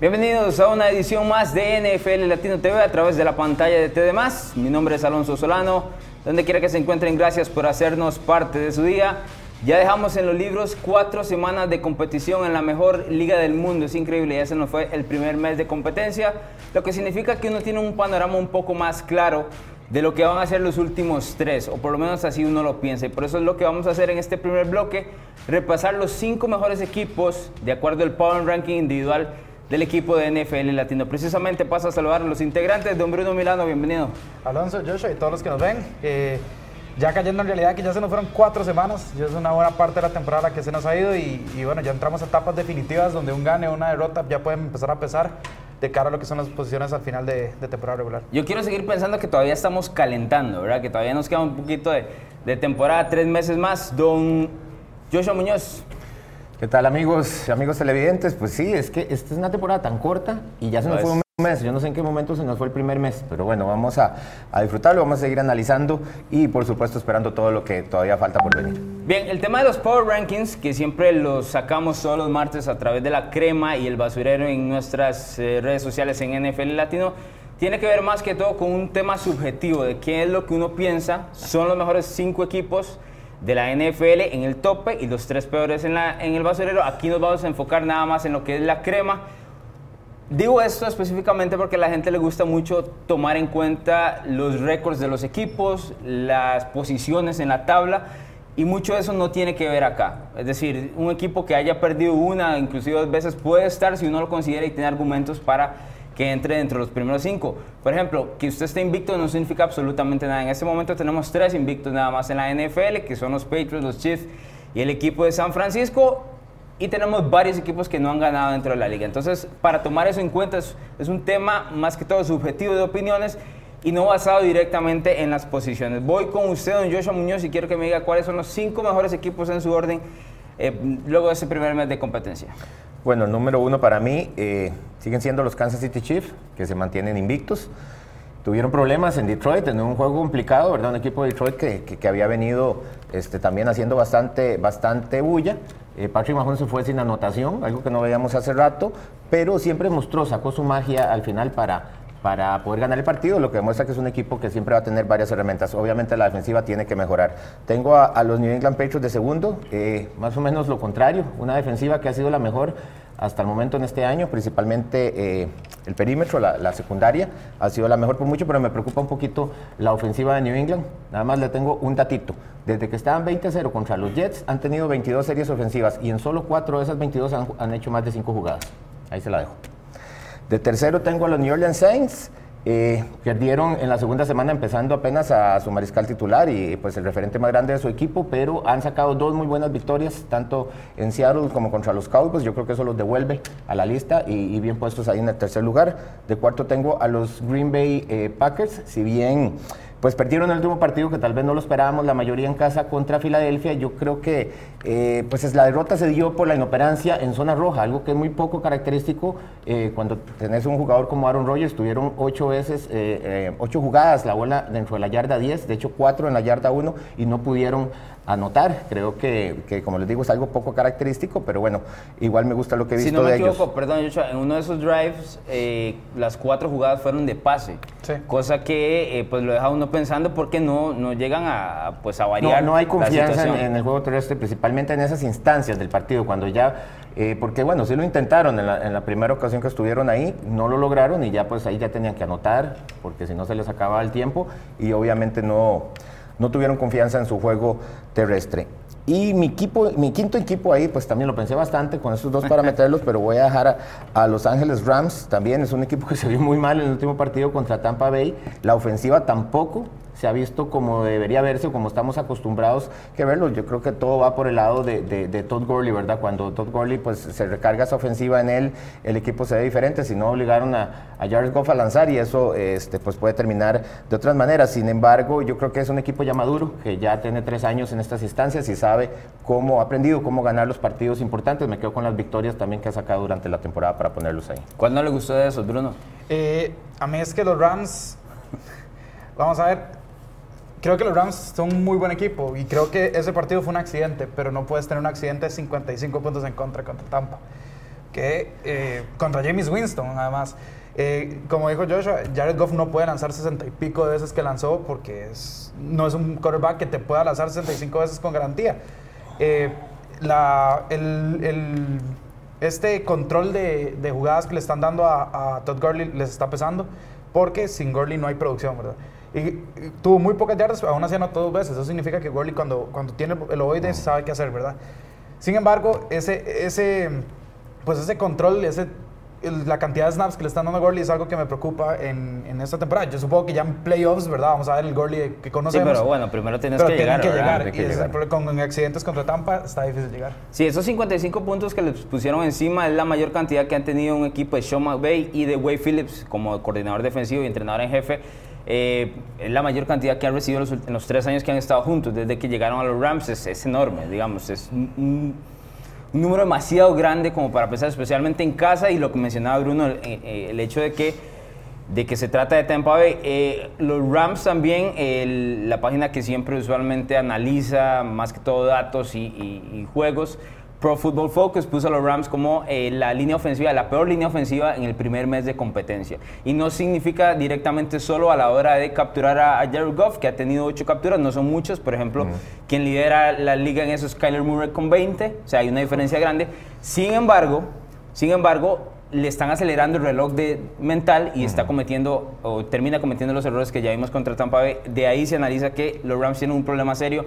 Bienvenidos a una edición más de NFL Latino TV a través de la pantalla de TD+. Mi nombre es Alonso Solano. Donde quiera que se encuentren, gracias por hacernos parte de su día. Ya dejamos en los libros cuatro semanas de competición en la mejor liga del mundo. Es increíble, ya se nos fue el primer mes de competencia, lo que significa que uno tiene un panorama un poco más claro de lo que van a ser los últimos tres, o por lo menos así uno lo piensa. Y por eso es lo que vamos a hacer en este primer bloque, repasar los cinco mejores equipos de acuerdo al Power Ranking individual del equipo de NFL Latino. Precisamente paso a saludar a los integrantes. Don Bruno Milano, bienvenido. Alonso, Joshua y todos los que nos ven. Eh, ya cayendo en realidad que ya se nos fueron cuatro semanas, ya es una buena parte de la temporada que se nos ha ido y, bueno, ya entramos a etapas definitivas donde un gane o una derrota ya pueden empezar a pesar de cara a lo que son las posiciones al final de, temporada regular. Yo quiero seguir pensando que todavía estamos calentando, ¿verdad? Que todavía nos queda un poquito de, de temporada, tres meses más. Don Joshua Muñoz, ¿Qué tal amigos, amigos televidentes? Pues sí, es que esta es una temporada tan corta y ya se nos fue un mes. Yo no sé en qué momento se nos fue el primer mes, pero bueno, vamos a, a, disfrutarlo, vamos a seguir analizando y por supuesto esperando todo lo que todavía falta por venir. Bien, el tema de los Power Rankings, que siempre los sacamos todos los martes a través de la crema y el basurero en nuestras eh, redes sociales en NFL Latino, tiene que ver más que todo con un tema subjetivo de qué es lo que uno piensa son los mejores cinco equipos de la NFL en el tope y los tres peores en, la, en el basurero. Aquí nos vamos a enfocar nada más en lo que es la crema. Digo esto específicamente porque a la gente le gusta mucho tomar en cuenta los récords de los equipos, las posiciones en la tabla y mucho de eso no tiene que ver acá. Es decir, un equipo que haya perdido una, inclusive dos veces, puede estar si uno lo considera y tiene argumentos para que entre dentro de los primeros cinco. Por ejemplo, que usted esté invicto no significa absolutamente nada. En este momento tenemos tres invictos nada más en la NFL, que son los Patriots, los Chiefs y el equipo de San Francisco. Y tenemos varios equipos que no han ganado dentro de la liga. Entonces, para tomar eso en cuenta, es, un tema más que todo subjetivo de opiniones y no basado directamente en las posiciones. Voy con usted, don Joshua Muñoz, y quiero que me diga cuáles son los cinco mejores equipos en su orden eh, luego de ese primer mes de competencia. Bueno, número uno para mí eh, siguen siendo los Kansas City Chiefs, que se mantienen invictos. Tuvieron problemas en Detroit, en un juego complicado, ¿verdad? Un equipo de Detroit que, que, había venido este, también haciendo bastante, bastante bulla. Eh, Patrick Mahomes se fue sin anotación, algo que no veíamos hace rato, pero siempre mostró, sacó su magia al final para, para poder ganar el partido, lo que demuestra que es un equipo que siempre va a tener varias herramientas. Obviamente la defensiva tiene que mejorar. Tengo a, los New England Patriots de segundo, eh, más o menos lo contrario, una defensiva que ha sido la mejor hasta el momento en este año, principalmente eh, el perímetro, la, secundaria, ha sido la mejor por mucho, pero me preocupa un poquito la ofensiva de New England. Nada más le tengo un datito. Desde que estaban 20-0 contra los Jets, han tenido 22 series ofensivas y en solo 4 de esas 22 han, han hecho más de 5 jugadas. Ahí se la dejo. De tercero tengo a los New Orleans Saints. Eh, perdieron en la segunda semana empezando apenas a su mariscal titular y pues el referente más grande de su equipo, pero han sacado dos muy buenas victorias, tanto en Seattle como contra los Cowboys. Yo creo que eso los devuelve a la lista y, bien puestos ahí en el tercer lugar. De cuarto tengo a los Green Bay eh, Packers, si bien pues perdieron el último partido que tal vez no lo esperábamos, la mayoría en casa contra Filadelfia. Yo creo que eh, pues es, la derrota se dio por la inoperancia en zona roja, algo que es muy poco característico eh, cuando tenés un jugador como Aaron Rodgers. Tuvieron ocho veces, eh, ocho jugadas la bola dentro de la yarda 10, de hecho cuatro en la yarda 1 y no pudieron anotar. Creo que, que, como les digo, es algo poco característico, pero bueno, igual me gusta lo que he visto si no me de equivoco, Perdón, en uno de esos drives, eh, las cuatro jugadas fueron de pase, cosa que eh, pues lo deja uno pensando porque no, no llegan a, pues, a variar. No, no hay confianza en, el juego terrestre, principalmente en esas instancias del partido, cuando ya, eh, porque bueno, sí lo intentaron en la, en la, primera ocasión que estuvieron ahí, no lo lograron y ya pues ahí ya tenían que anotar, porque si no se les acababa el tiempo y obviamente no no tuvieron confianza en su juego terrestre. Y mi, equipo, mi quinto equipo ahí, pues también lo pensé bastante con esos dos para meterlos, pero voy a dejar a, Los Ángeles Rams. También es un equipo que se vio muy mal en el último partido contra Tampa Bay. La ofensiva tampoco se ha visto como debería verse o como estamos acostumbrados que verlo. Yo creo que todo va por el lado de, de, Todd Gurley, ¿verdad? Cuando Todd Gurley pues, se recarga esa ofensiva en él, el equipo se ve diferente. Si no, obligaron a, a Jared Goff a lanzar y eso este, pues, puede terminar de otras maneras. Sin embargo, yo creo que es un equipo ya maduro, que ya tiene tres años en estas instancias y sabe cómo ha aprendido cómo ganar los partidos importantes. Me quedo con las victorias también que ha sacado durante la temporada para ponerlos ahí. ¿Cuál no le gustó de eso, Bruno? Eh, a mí es que los Rams, vamos a ver, creo que los Rams son un muy buen equipo y creo que ese partido fue un accidente, pero no puedes tener un accidente de 55 puntos en contra contra Tampa. que eh, contra James Winston, además. Eh, como dijo Joshua, Jared Goff no puede lanzar 60 y pico de veces que lanzó porque es, no es un quarterback que te pueda lanzar 65 veces con garantía. Eh, la, el, el, este control de, de, jugadas que le están dando a, a, Todd Gurley les está pesando porque sin Gurley no hay producción, ¿verdad? Y, tuvo muy pocas yardas, aún así anotó dos veces. Eso significa que Gurley cuando, cuando tiene el ovoide sabe qué hacer, ¿verdad? Sin embargo, ese, ese, pues ese control, ese la cantidad de snaps que le están dando a Gurley es algo que me preocupa en, en, esta temporada. Yo supongo que ya en playoffs, ¿verdad? Vamos a ver el Gurley que conocemos. Sí, pero bueno, primero tienes que llegar. Que llegar. Que y llegar. con accidentes contra Tampa está difícil llegar. Sí, esos 55 puntos que les pusieron encima es la mayor cantidad que han tenido un equipo de Sean McVay y de Wade Phillips como coordinador defensivo y entrenador en jefe. Eh, la mayor cantidad que han recibido los, en los tres años que han estado juntos, desde que llegaron a los Rams. Es, es enorme, digamos. Es un, un número demasiado grande como para pensar, especialmente en casa, y lo que mencionaba Bruno, el, el hecho de que, de que se trata de Tampa Bay. Eh, los Rams también, la página que siempre usualmente analiza más que todo datos y, y juegos, Pro Football Focus puso a los Rams como eh, la línea ofensiva, la peor línea ofensiva en el primer mes de competencia. Y no significa directamente solo a la hora de capturar a, a Jared Goff, que ha tenido ocho capturas, no son muchos. Por ejemplo, -huh. quien lidera la liga en eso es Kyler Murray con 20, o sea, hay una diferencia grande. Sin embargo, sin embargo, le están acelerando el reloj de mental y uh -huh. está cometiendo o termina cometiendo los errores que ya vimos contra Tampa Bay. De ahí se analiza que los Rams tienen un problema serio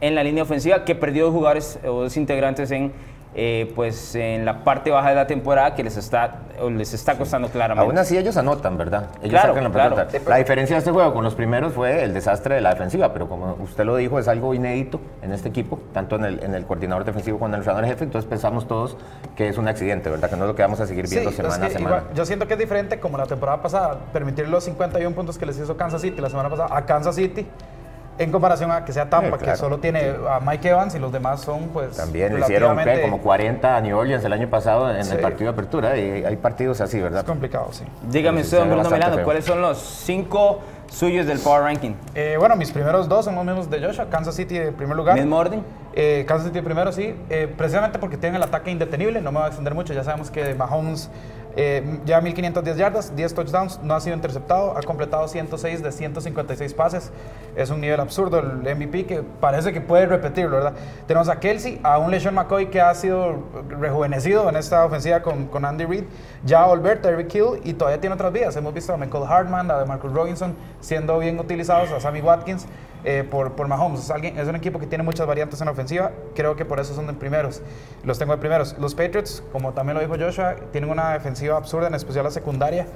en la línea ofensiva, que perdió dos jugadores o dos integrantes en, eh, pues, en la parte baja de la temporada que les está, les está costando claramente. Aún así ellos anotan, ¿verdad? Ellos claro, sacan la claro. pelota. La diferencia de este juego con los primeros fue el desastre de la defensiva, pero como usted lo dijo, es algo inédito en este equipo, tanto en el, en el coordinador defensivo como en el entrenador jefe, entonces pensamos todos que es un accidente, ¿verdad? Que no es lo que vamos a seguir viendo sí, semana es a semana. Igual, yo siento que es diferente como la temporada pasada, permitir los 51 puntos que les hizo Kansas City la semana pasada a Kansas City en comparación a que sea Tampa, sí, claro. que solo tiene sí. a Mike Evans y los demás son pues También le hicieron ¿qué? como 40 a New Orleans el año pasado en sí. el partido de apertura y hay partidos así, ¿verdad? Es complicado, sí. Dígame usted, don Bruno Milano, ¿cuáles son los cinco suyos del Power Ranking? Eh, bueno, mis primeros dos son los mismos de Joshua, Kansas City en primer lugar. ¿Mismo orden? Eh, Kansas City primero, sí, eh, precisamente porque tienen el ataque indetenible, no me voy a extender mucho, ya sabemos que Mahomes eh, lleva 1510 yardas, 10 touchdowns, no ha sido interceptado, ha completado 106 de 156 pases. Es un nivel absurdo el MVP que parece que puede repetirlo, ¿verdad? Tenemos a Kelsey, a un LeSean McCoy que ha sido rejuvenecido en esta ofensiva con, con Andy Reid, ya a Albert, Tyreek Hill y todavía tiene otras vías. Hemos visto a Michael Hartman, a Marcus Robinson siendo bien utilizados, a Sammy Watkins. Eh, por, por Mahomes. Es, alguien, es un equipo que tiene muchas variantes en la ofensiva. Creo que por eso son de primeros. Los tengo de primeros. Los Patriots, como también lo dijo Joshua, tienen una defensiva absurda, en especial la secundaria.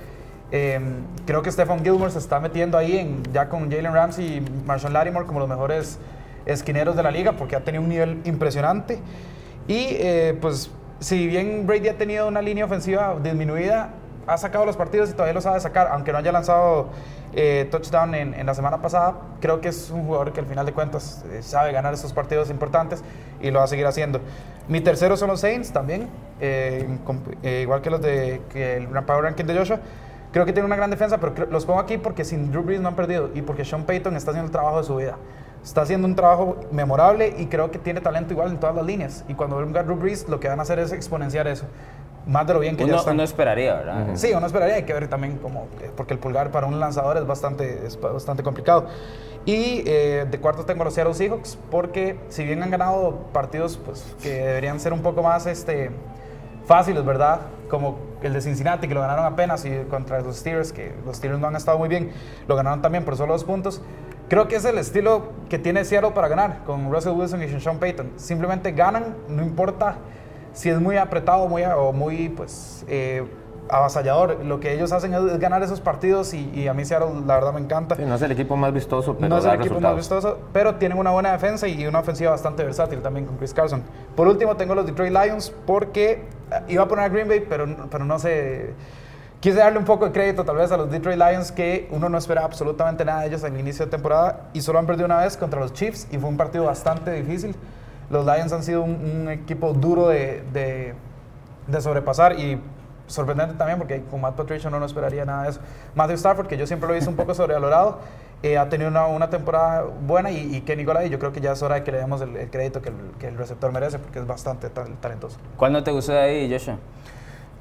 Eh, creo que Stephen Gilmore se está metiendo ahí en, ya con Jalen Ramsey y Marshall Lattimore como los mejores esquineros de la liga porque ha tenido un nivel impresionante. Y eh, pues, si bien Brady ha tenido una línea ofensiva disminuida, ha sacado los partidos y todavía lo sabe sacar, aunque no haya lanzado eh, touchdown en, en, la semana pasada. Creo que es un jugador que al final de cuentas eh, sabe ganar estos partidos importantes y lo va a seguir haciendo. Mi tercero son los Saints también, eh, igual que los de que el Power Ranking de Joshua. Creo que tiene una gran defensa, pero los pongo aquí porque sin Drew Brees no han perdido y porque Sean Payton está haciendo el trabajo de su vida. Está haciendo un trabajo memorable y creo que tiene talento igual en todas las líneas. Y cuando venga Drew Brees, lo que van a hacer es exponenciar eso más de lo bien que uno, ya están. Uno esperaría, ¿verdad? Uh -huh. Sí, uno esperaría. Hay que ver también cómo, porque el pulgar para un lanzador es bastante, es bastante complicado. Y eh, de cuarto tengo a los Seattle Seahawks, porque si bien han ganado partidos pues, que deberían ser un poco más este, fáciles, ¿verdad? Como el de Cincinnati, que lo ganaron apenas, y contra los Steelers, que los Steelers no han estado muy bien, lo ganaron también por solo dos puntos. Creo que es el estilo que tiene Seattle para ganar, con Russell Wilson y Sean Payton. Simplemente ganan, no importa si es muy apretado muy, o muy pues, eh, avasallador. Lo que ellos hacen es ganar esos partidos y, y, a mí Seattle la verdad me encanta. Sí, no es el equipo más vistoso, pero No es el equipo resultados. más vistoso, pero tienen una buena defensa y una ofensiva bastante versátil también con Chris Carson. Por último tengo los Detroit Lions porque eh, iba a poner a Green Bay, pero, pero no sé... Quise darle un poco de crédito tal vez a los Detroit Lions que uno no esperaba absolutamente nada de ellos en el inicio de temporada y solo han perdido una vez contra los Chiefs y fue un partido bastante difícil. Los Lions han sido un, un equipo duro de, de, de, sobrepasar y sorprendente también porque con Matt Patricia no, no esperaría nada de eso. Matthew Stafford, que yo siempre lo he visto un poco sobrevalorado, eh, ha tenido una, una, temporada buena y, y Kenny Golay, yo creo que ya es hora de que le demos el, el crédito que el, que el, receptor merece porque es bastante talentoso. ¿Cuál no te gustó de ahí, Joshua?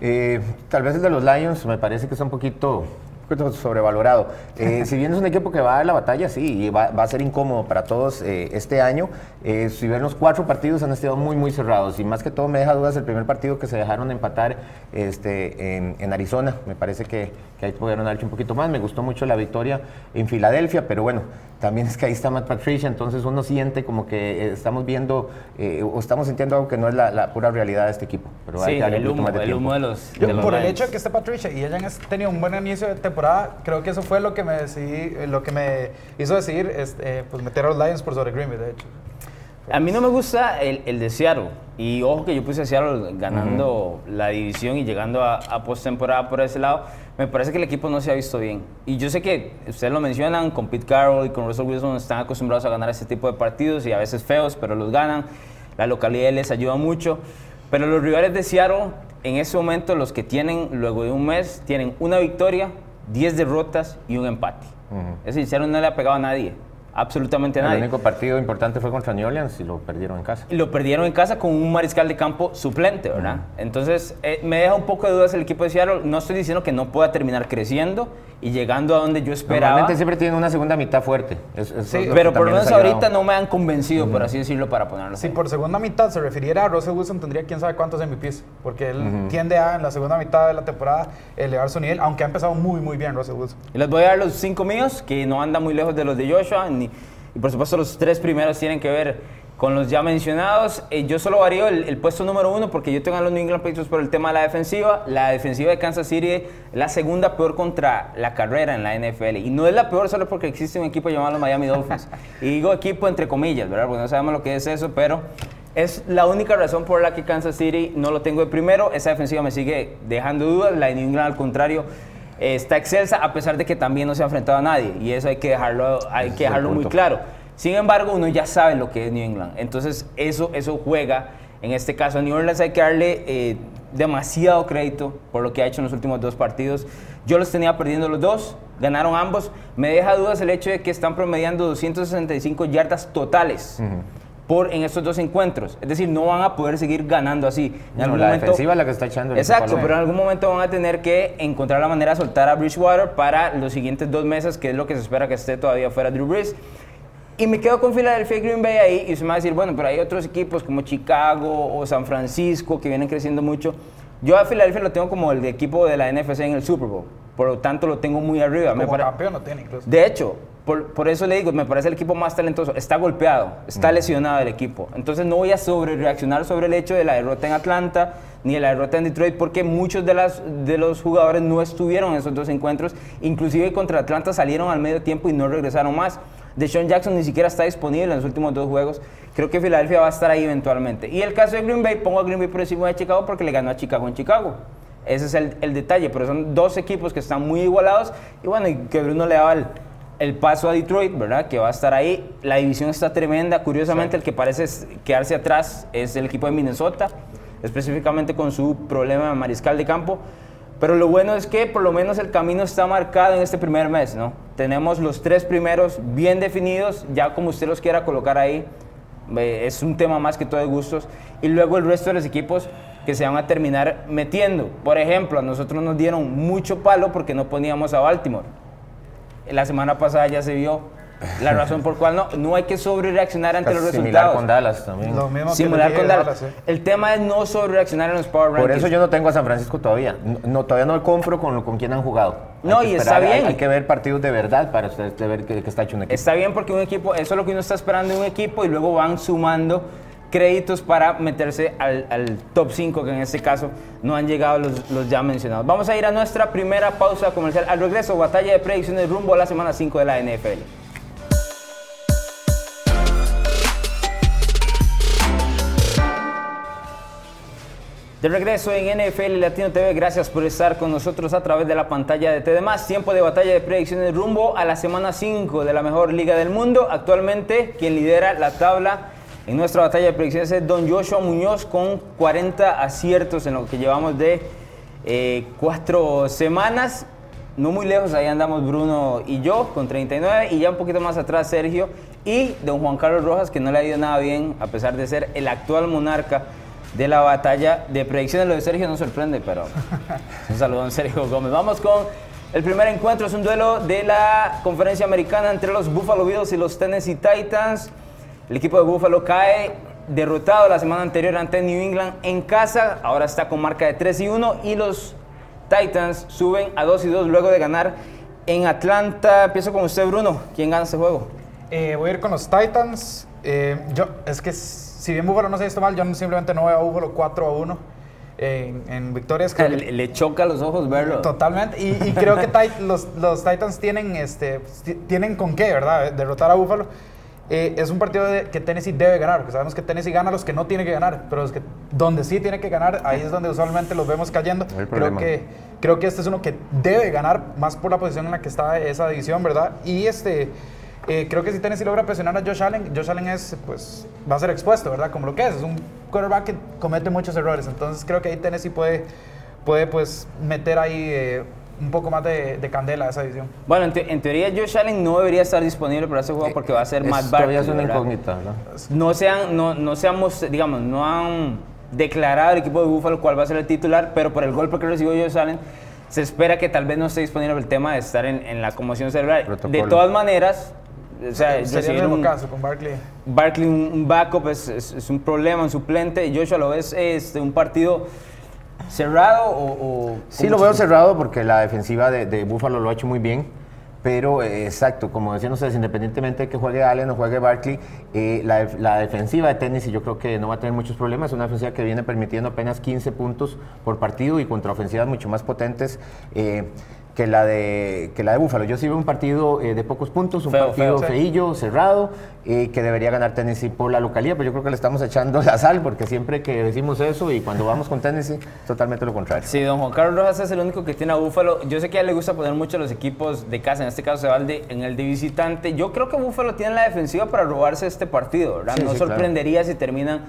Eh, tal vez el de los Lions me parece que está un poquito sobrevalorado. Eh, si bien es un equipo que va a dar la batalla, sí, y va, va a ser incómodo para todos eh, este año. Eh, si ven los cuatro partidos han estado muy, muy cerrados. Y más que todo me deja dudas el primer partido que se dejaron empatar este, en, en Arizona. Me parece que, que ahí pudieron hecho un poquito más. Me gustó mucho la victoria en Filadelfia, pero bueno, también es que ahí está Matt Patricia, entonces uno siente como que estamos viendo eh, o estamos sintiendo algo que no es la, la, pura realidad de este equipo. Pero sí, el humo, más de el humo de los, Yo, de los Por Lions. el hecho de que esté Patricia y hayan tenido un buen inicio de temporada, creo que eso fue lo que me decidí, lo que me hizo decidir este, pues meter a los Lions por sobre Green Bay, de hecho. A mí no me gusta el, el de Seattle. Y ojo que yo puse a Seattle ganando uh -huh. la división y llegando a, a postemporada por ese lado. Me parece que el equipo no se ha visto bien. Y yo sé que ustedes lo mencionan, con Pete Carroll y con Russell Wilson están acostumbrados a ganar este tipo de partidos y a veces feos, pero los ganan. La localidad les ayuda mucho. Pero los rivales de Seattle, en ese momento, los que tienen luego de un mes, tienen una victoria, 10 derrotas y un empate. Uh -huh. Es decir, no le ha pegado a nadie absolutamente nadie. El único partido importante fue contra New Orleans y lo perdieron en casa. Y lo perdieron en casa con un mariscal de campo suplente, ¿verdad? Uh -huh. Entonces, eh, me deja un poco de dudas el equipo de Seattle. No estoy diciendo que no pueda terminar creciendo y llegando a donde yo esperaba. Normalmente siempre tienen una segunda mitad fuerte. Es, es sí, pero por lo menos ahorita no me han convencido, uh -huh. por así decirlo, para ponerlo. Si por segunda mitad se refiriera a Russell Wilson, tendría quién sabe cuántos MVPs, porque él tiende a, en la segunda mitad de la temporada, elevar su nivel, aunque ha empezado muy, muy bien Russell Wilson. Y les voy a dar los cinco míos, que no andan muy lejos de los de Joshua, y por supuesto los tres primeros tienen que ver con los ya mencionados. Eh, yo solo varío el, el, puesto número uno porque yo tengo a los New England Patriots por el tema de la defensiva. La defensiva de Kansas City es la segunda peor contra la carrera en la NFL. Y no es la peor solo porque existe un equipo llamado los Miami Dolphins. y digo equipo entre comillas, ¿verdad? Porque no sabemos lo que es eso, pero es la única razón por la que Kansas City no lo tengo de primero. Esa defensiva me sigue dejando dudas. La de New England, al contrario, está excelsa a pesar de que también no se ha enfrentado a nadie. Y eso hay que dejarlo, hay que dejarlo muy claro. Sin embargo, uno ya sabe lo que es New England. Entonces, eso, eso juega. En este caso, a New Orleans hay que darle eh, demasiado crédito por lo que ha hecho en los últimos dos partidos. Yo los tenía perdiendo los dos, ganaron ambos. Me deja dudas el hecho de que están promediando 265 yardas totales. Uh -huh. Por, en estos dos encuentros. Es decir, no van a poder seguir ganando así. En algún no, la momento, defensiva es la que está echando. El exacto, pero en algún momento van a tener que encontrar la manera de soltar a Bridgewater para los siguientes dos meses, que es lo que se espera que esté todavía fuera Drew Brees. Y me quedo con Philadelphia y Green Bay ahí y se me va a decir, bueno, pero hay otros equipos como Chicago o San Francisco que vienen creciendo mucho. Yo a Philadelphia lo tengo como el equipo de la NFC en el Super Bowl. Por lo tanto, lo tengo muy arriba. Como me campeón lo tiene incluso. De hecho, por, por, eso le digo, me parece el equipo más talentoso. Está golpeado, está lesionado el equipo. Entonces no voy a sobre reaccionar sobre el hecho de la derrota en Atlanta ni de la derrota en Detroit porque muchos de, las, de los jugadores no estuvieron en esos dos encuentros. Inclusive contra Atlanta salieron al medio tiempo y no regresaron más. Deshaun Jackson ni siquiera está disponible en los últimos dos juegos. Creo que Filadelfia va a estar ahí eventualmente. Y el caso de Green Bay, pongo a Green Bay por encima de Chicago porque le ganó a Chicago en Chicago. Ese es el, el, detalle, pero son dos equipos que están muy igualados y bueno, y que Bruno le daba el, el, paso a Detroit, ¿verdad? Que va a estar ahí. La división está tremenda. Curiosamente, el que parece quedarse atrás es el equipo de Minnesota, específicamente con su problema de mariscal de campo. Pero lo bueno es que por lo menos el camino está marcado en este primer mes, ¿no? Tenemos los tres primeros bien definidos, ya como usted los quiera colocar ahí, eh, es un tema más que todo de gustos. Y luego el resto de los equipos que se van a terminar metiendo. Por ejemplo, a nosotros nos dieron mucho palo porque no poníamos a Baltimore. La semana pasada ya se vio la razón por cual no, no hay que sobre reaccionar ante los resultados. Similar con Dallas también. Lo mismo Similar que con Dallas. Dallas ¿eh? El tema es no sobre reaccionar en los Power Rankings. Por eso yo no tengo a San Francisco todavía. No, todavía no compro con, con quién han jugado. No, y esperar, está bien. Hay, hay, que ver partidos de verdad para usted de ver que, que, está hecho un equipo. Está bien porque un equipo, eso es lo que uno está esperando de un equipo y luego van sumando créditos para meterse al, al top 5, que en este caso no han llegado los, los, ya mencionados. Vamos a ir a nuestra primera pausa comercial. Al regreso, batalla de predicciones rumbo a la semana 5 de la NFL. De regreso en NFL Latino TV, gracias por estar con nosotros a través de la pantalla de TD+. Tiempo de batalla de predicciones rumbo a la semana 5 de la mejor liga del mundo. Actualmente, quien lidera la tabla en nuestra batalla de predicciones es Don Joshua Muñoz con 40 aciertos en lo que llevamos de eh, cuatro semanas. No muy lejos, ahí andamos Bruno y yo con 39 y ya un poquito más atrás Sergio y don Juan Carlos Rojas que no le ha ido nada bien a pesar de ser el actual monarca de la batalla de predicciones. Lo de Sergio no sorprende, pero un saludo a Sergio Gómez. Vamos con el primer encuentro, es un duelo de la conferencia americana entre los Buffalo Bills y los Tennessee Titans. El equipo de Buffalo cae derrotado la semana anterior ante New England en casa, ahora está con marca de 3 y 1 y los Titans suben a 2 y 2 luego de ganar en Atlanta. Empiezo con usted, Bruno. ¿Quién gana este juego? Eh, voy a ir con los Titans. Eh, yo, es que si bien Buffalo no se ha visto mal, yo simplemente no veo a Buffalo 4 a 1 en, en victorias. creo que- Le choca los ojos verlo. Totalmente. Y, y creo que Tit- los, los Titans tienen, este, ti- tienen con qué, ¿verdad? Derrotar a Buffalo. Eh, es un partido de- que Tennessee debe ganar, porque sabemos que Tennessee gana a los que no tiene que ganar, pero los que, donde sí tiene que ganar, ahí es donde usualmente los vemos cayendo. No Creo que, creo que este es uno que debe ganar, más por la posición en la que está esa división, ¿verdad? Y este, eh, creo que si Tennessee logra presionar a Josh Allen, Josh Allen es, pues, va a ser expuesto, ¿verdad? Como lo que es, es un quarterback que comete muchos errores. Entonces creo que ahí Tennessee puede, puede pues, meter ahí eh, un poco más de, de candela a esa división. Bueno, en, te- en teoría Josh Allen no debería estar disponible para ese juego porque va a ser Es- todavía Barkley. es una incógnita. No se han, no, no se han mos- digamos, no han declarado el equipo de Buffalo cuál va a ser el titular, pero por el golpe que recibió Josh Allen, se espera que tal vez no esté disponible el tema de estar en, en la conmoción cerebral. Protocolo. De todas maneras, o sea, Sería el recibir mismo un, caso con Barkley. Barkley un, un backup es, es- es un problema, un suplente. Joshua lo ves este, un partido cerrado o, o Sí lo veo cerrado porque la defensiva de, de Buffalo lo ha hecho muy bien. Pero eh, exacto, como decían ustedes, independientemente de que juegue Allen o juegue Barkley, eh, la, def- la defensiva de Tennessee yo creo que no va a tener muchos problemas. Es una defensiva que viene permitiendo apenas 15 puntos por partido y contra ofensivas mucho más potentes eh, que, la de, que la de Buffalo. Yo sí veo un partido eh, de pocos puntos, un Feo, partido feo. Sí. feillo, cerrado, eh, que debería ganar Tennessee por la localidad. Pero yo creo que le estamos echando la sal porque siempre que decimos eso y cuando vamos con Tennessee, totalmente lo contrario. Sí, don Juan Carlos Rojas es el único que tiene a Búfalo. Yo sé que a él le gusta poner mucho los equipos de casa, en este caso se va el de- en el de visitante. Yo creo que Búfalo tiene la defensiva para robarse este partido, ¿verdad? Sí, no sí, claro. sorprendería si terminan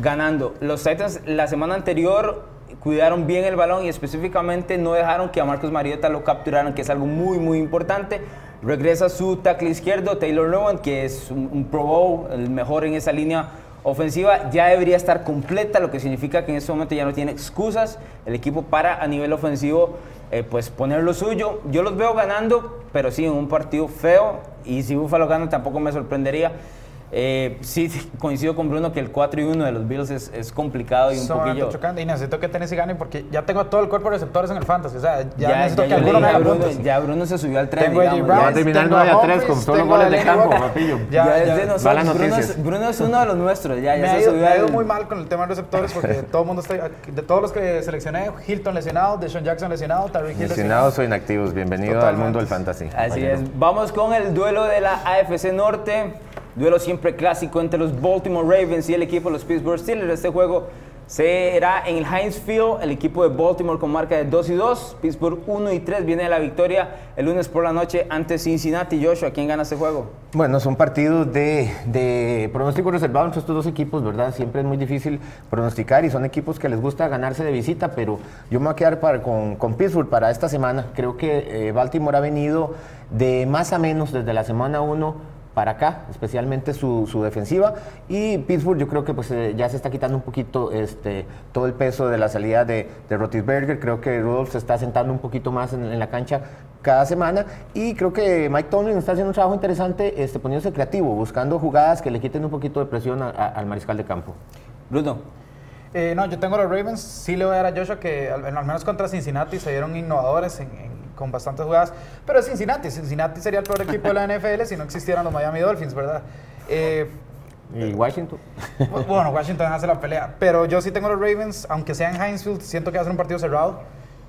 ganando. Los Titans la semana anterior cuidaron bien el balón y específicamente no dejaron que a Marcos Mariota lo capturaran, que es algo muy, muy importante. Regresa su tackle izquierdo, Taylor Rowan, que es un, Pro Bowl, el mejor en esa línea ofensiva. Ya debería estar completa, lo que significa que en este momento ya no tiene excusas el equipo para a nivel ofensivo eh, pues poner lo suyo. Yo los veo ganando, pero sí en un partido feo. Y si Buffalo gana tampoco me sorprendería. Eh, sí, coincido con Bruno que el 4 y 1 de los Bills es, es complicado y un Sumamente poquillo... chocante. Y necesito que Tennessee gane porque ya tengo todo el cuerpo de receptores en el fantasy. O sea, ya, Ya, necesito ya que alguno me haga Bruno, puntos. ya Bruno se subió al tren, Tengo Ya va a terminar tengo 9 a 3 Humphries, con todos los tengo a goles de campo, papillo. Ya, Ya ya. es de nosotros. Bruno es, Bruno es uno de los nuestros. Ya, ya me, ha se ido, subió me ha ido al- muy mal con el tema de receptores porque todo el mundo está. De todos los que seleccioné, Hilton lesionado, Deshaun Jackson lesionado, Tyreek Hill Lesionados o inactivos, bienvenido al mundo del fantasy. Así es. Vamos con el duelo de la AFC Norte. Duelo siempre clásico entre los Baltimore Ravens y el equipo de los Pittsburgh Steelers. Este juego será en el Heinz Field. El equipo de Baltimore con marca de 2 y 2. Pittsburgh 1 y 3 viene la victoria el lunes por la noche ante Cincinnati. Joshua, ¿quién gana este juego? Bueno, son partidos de, de pronóstico reservado entre estos dos equipos, ¿verdad? Siempre es muy difícil pronosticar y son equipos que les gusta ganarse de visita, pero yo me voy a quedar para- con, con Pittsburgh para esta semana. Creo que eh, Baltimore ha venido de más a menos desde la semana 1 para acá, especialmente su, su defensiva. Y Pittsburgh yo creo que pues, eh, ya se está quitando un poquito este, todo el peso de la salida de, de Roethlisberger. Creo que Rudolph se está sentando un poquito más en, en la cancha cada semana. Y creo que Mike Tomlin está haciendo un trabajo interesante este, poniéndose creativo, buscando jugadas que le quiten un poquito de presión a- a- al mariscal de campo. Bruno. Eh, no, yo tengo los Ravens. Sí le voy a dar a Joshua que al, al menos contra Cincinnati se dieron innovadores en- en- con bastantes jugadas. Pero es Cincinnati. Cincinnati sería el peor equipo de la NFL si no existieran los Miami Dolphins, ¿verdad? Eh, ¿Y Washington? bu- bueno, Washington hace la pelea. Pero yo sí tengo los Ravens, aunque sea en Heinz Field, siento que va a ser un partido cerrado.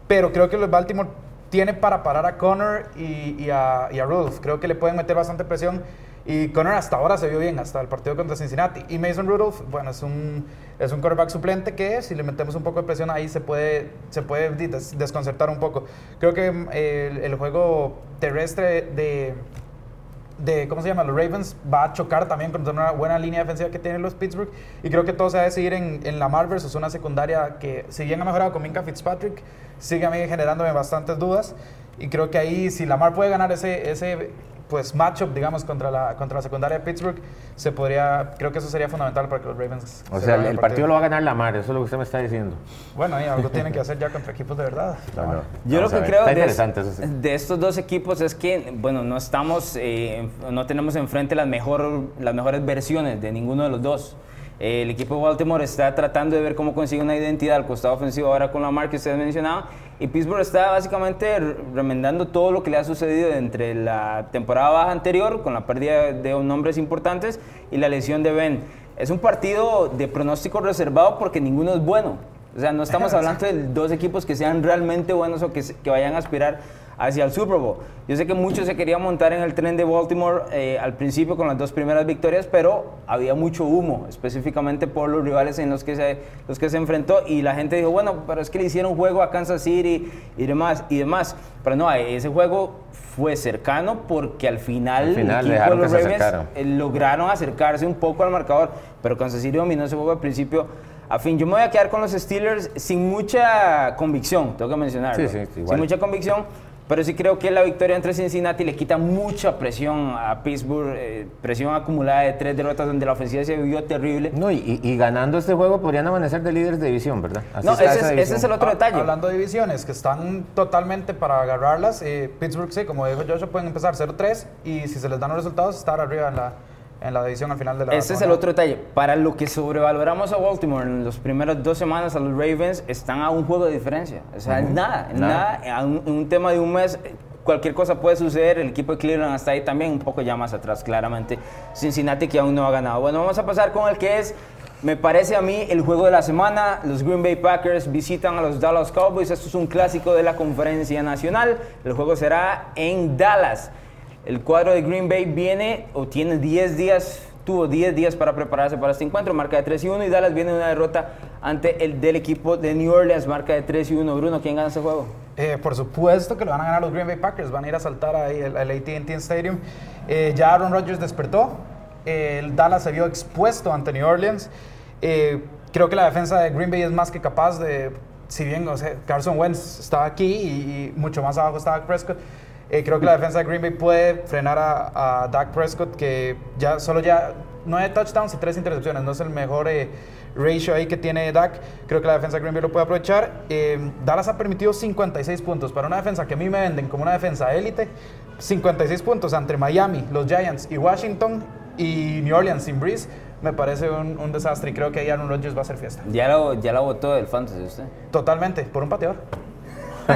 Pero creo que los Baltimore tiene para parar a Connor y, y a, y a Rudolph. Creo que le pueden meter bastante presión. Y Connor hasta ahora se vio bien, hasta el partido contra Cincinnati. Y Mason Rudolph, bueno, es un, es un quarterback suplente que si le metemos un poco de presión ahí se puede, se puede des- desconcertar un poco. Creo que mm, el, el juego terrestre de, de, ¿cómo se llama? Los Ravens va a chocar también contra una buena línea defensiva que tienen los Pittsburgh. Y creo que todo se va a decidir en, en Lamar versus una secundaria que, si bien ha mejorado con Minka Fitzpatrick, sigue a mí generándome bastantes dudas. Y creo que ahí, si Lamar puede ganar ese, ese pues matchup, digamos, contra la, contra la secundaria de Pittsburgh, se podría, creo que eso sería fundamental para que los Ravens... O se sea, ganen el partido lo va a ganar Lamar, eso es lo que usted me está diciendo. Bueno, y algo tienen que hacer ya contra equipos de verdad. No, no. Yo lo Vamos a que creo de, interesante eso sí. de estos dos equipos es que, bueno, no estamos, eh, no tenemos enfrente las, mejor, las mejores versiones de ninguno de los dos. El equipo de Baltimore está tratando de ver cómo consigue una identidad al costado ofensivo ahora con Lamar que ustedes mencionaban. Y Pittsburgh está básicamente re- remendando todo lo que le ha sucedido entre la temporada baja anterior, con la pérdida de nombres importantes, y la lesión de Ben. Es un partido de pronóstico reservado porque ninguno es bueno. O sea, no estamos hablando de dos equipos que sean realmente buenos o que vayan a aspirar hacia el Super Bowl. Yo sé que muchos se querían montar en el tren de Baltimore eh, al principio con las dos primeras victorias, pero había mucho humo, específicamente por los rivales en los que se, los que se enfrentó y la gente dijo, bueno, pero es que le hicieron juego a Kansas City y demás, y demás. Pero no, ese juego fue cercano porque al final, Al final el equipo de los Ravens eh, lograron acercarse un poco al marcador, pero Kansas City dominó ese juego al principio a fin. Yo me voy a quedar con los Steelers sin mucha convicción, tengo que mencionarlo. Sí, sí, igual. sin mucha convicción, pero sí creo que la victoria entre Cincinnati le quita mucha presión a Pittsburgh, eh, presión acumulada de tres derrotas donde la ofensiva se vio terrible. No, y, ganando este juego podrían amanecer de líderes de división, ¿verdad? Así No, ese esa es, ese división. es el otro Ah, detalle. Hablando de divisiones que están totalmente para agarrarlas, eh, Pittsburgh sí, como dijo Joshua, pueden empezar 0-3 y si se les dan los resultados, estar arriba en la, en la división al final de la Ese es el otro detalle. Para lo que sobrevaloramos a Baltimore en las primeras dos semanas, a los Ravens están a un juego de diferencia. O sea, en nada, en Nada. nada. En un, en un tema de un mes, cualquier cosa puede suceder. El equipo de Cleveland está ahí también, un poco ya más atrás, claramente. Cincinnati que aún no ha ganado. Bueno, vamos a pasar con el que es, me parece a mí, el juego de la semana. Los Green Bay Packers visitan a los Dallas Cowboys. Esto es un clásico de la conferencia nacional. El juego será en Dallas. El cuadro de Green Bay viene o tiene 10 días, tuvo 10 días para prepararse para este encuentro, marca de 3 y 1 y Dallas viene una derrota ante el del equipo de New Orleans, marca de 3 y 1. Bruno, ¿quién gana ese juego? Eh, por supuesto que lo van a ganar los Green Bay Packers, van a ir a saltar ahí el AT&T Stadium. Eh, ya Aaron Rodgers despertó, Dallas se vio expuesto ante New Orleans. Eh, creo que la defensa de Green Bay es más que capaz de, si bien Carson Wentz estaba aquí y, y mucho más abajo estaba Prescott, eh, creo que la defensa de Green Bay puede frenar a, a Dak Prescott, que ya solo ya nueve touchdowns y tres intercepciones, no es el mejor eh, ratio ahí que tiene Dak. Creo que la defensa de Green Bay lo puede aprovechar. Eh, Dallas ha permitido 56 puntos para una defensa que a mí me venden como una defensa élite. 56 puntos entre Miami, los Giants y Washington y New Orleans sin Breeze. Me parece un, un desastre y creo que ahí Aaron Rodgers va a hacer fiesta. Ya lo, ya lo votó del Fantasy usted. Totalmente, por un pateador.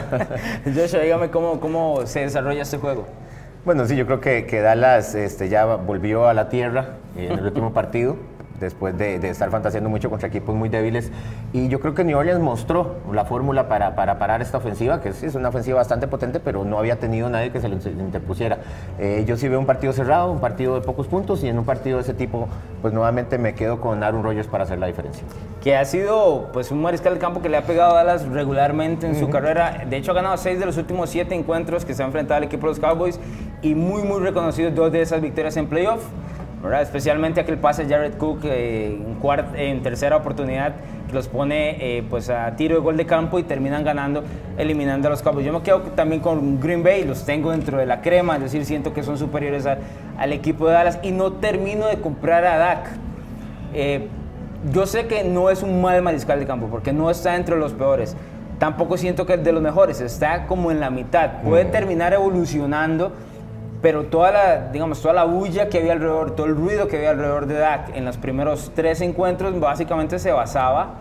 Joshua, dígame cómo, cómo se desarrolla este juego. Bueno, sí, yo creo que, que Dallas este, ya volvió a la tierra en el último partido, después de, de estar fantaseando mucho contra equipos muy débiles. Y yo creo que New Orleans mostró la fórmula para, para parar esta ofensiva, que sí es una ofensiva bastante potente, pero no había tenido nadie que se le interpusiera. Eh, yo sí veo un partido cerrado, un partido de pocos puntos, y en un partido de ese tipo, pues nuevamente me quedo con Aaron Rodgers para hacer la diferencia. que ha sido pues un mariscal de campo que le ha pegado a Dallas regularmente en su carrera. De hecho, ha ganado seis de los últimos siete encuentros que se ha enfrentado al equipo de los Cowboys y muy, muy reconocido dos de esas victorias en playoff. ¿Verdad? Especialmente aquel pase de Jared Cook eh, en, en tercera oportunidad que los pone eh, pues a tiro de gol de campo y terminan ganando, eliminando a los Cowboys. Yo me quedo también con Green Bay, los tengo dentro de la crema, es decir, siento que son superiores a- al equipo de Dallas y no termino de comprar a Dak. Eh, yo sé que no es un mal mariscal de campo, porque no está entre los peores. Tampoco siento que es de los mejores, está como en la mitad. Puede terminar evolucionando, pero toda la, digamos, toda la bulla que había alrededor, todo el ruido que había alrededor de Dak en los primeros tres encuentros, básicamente se basaba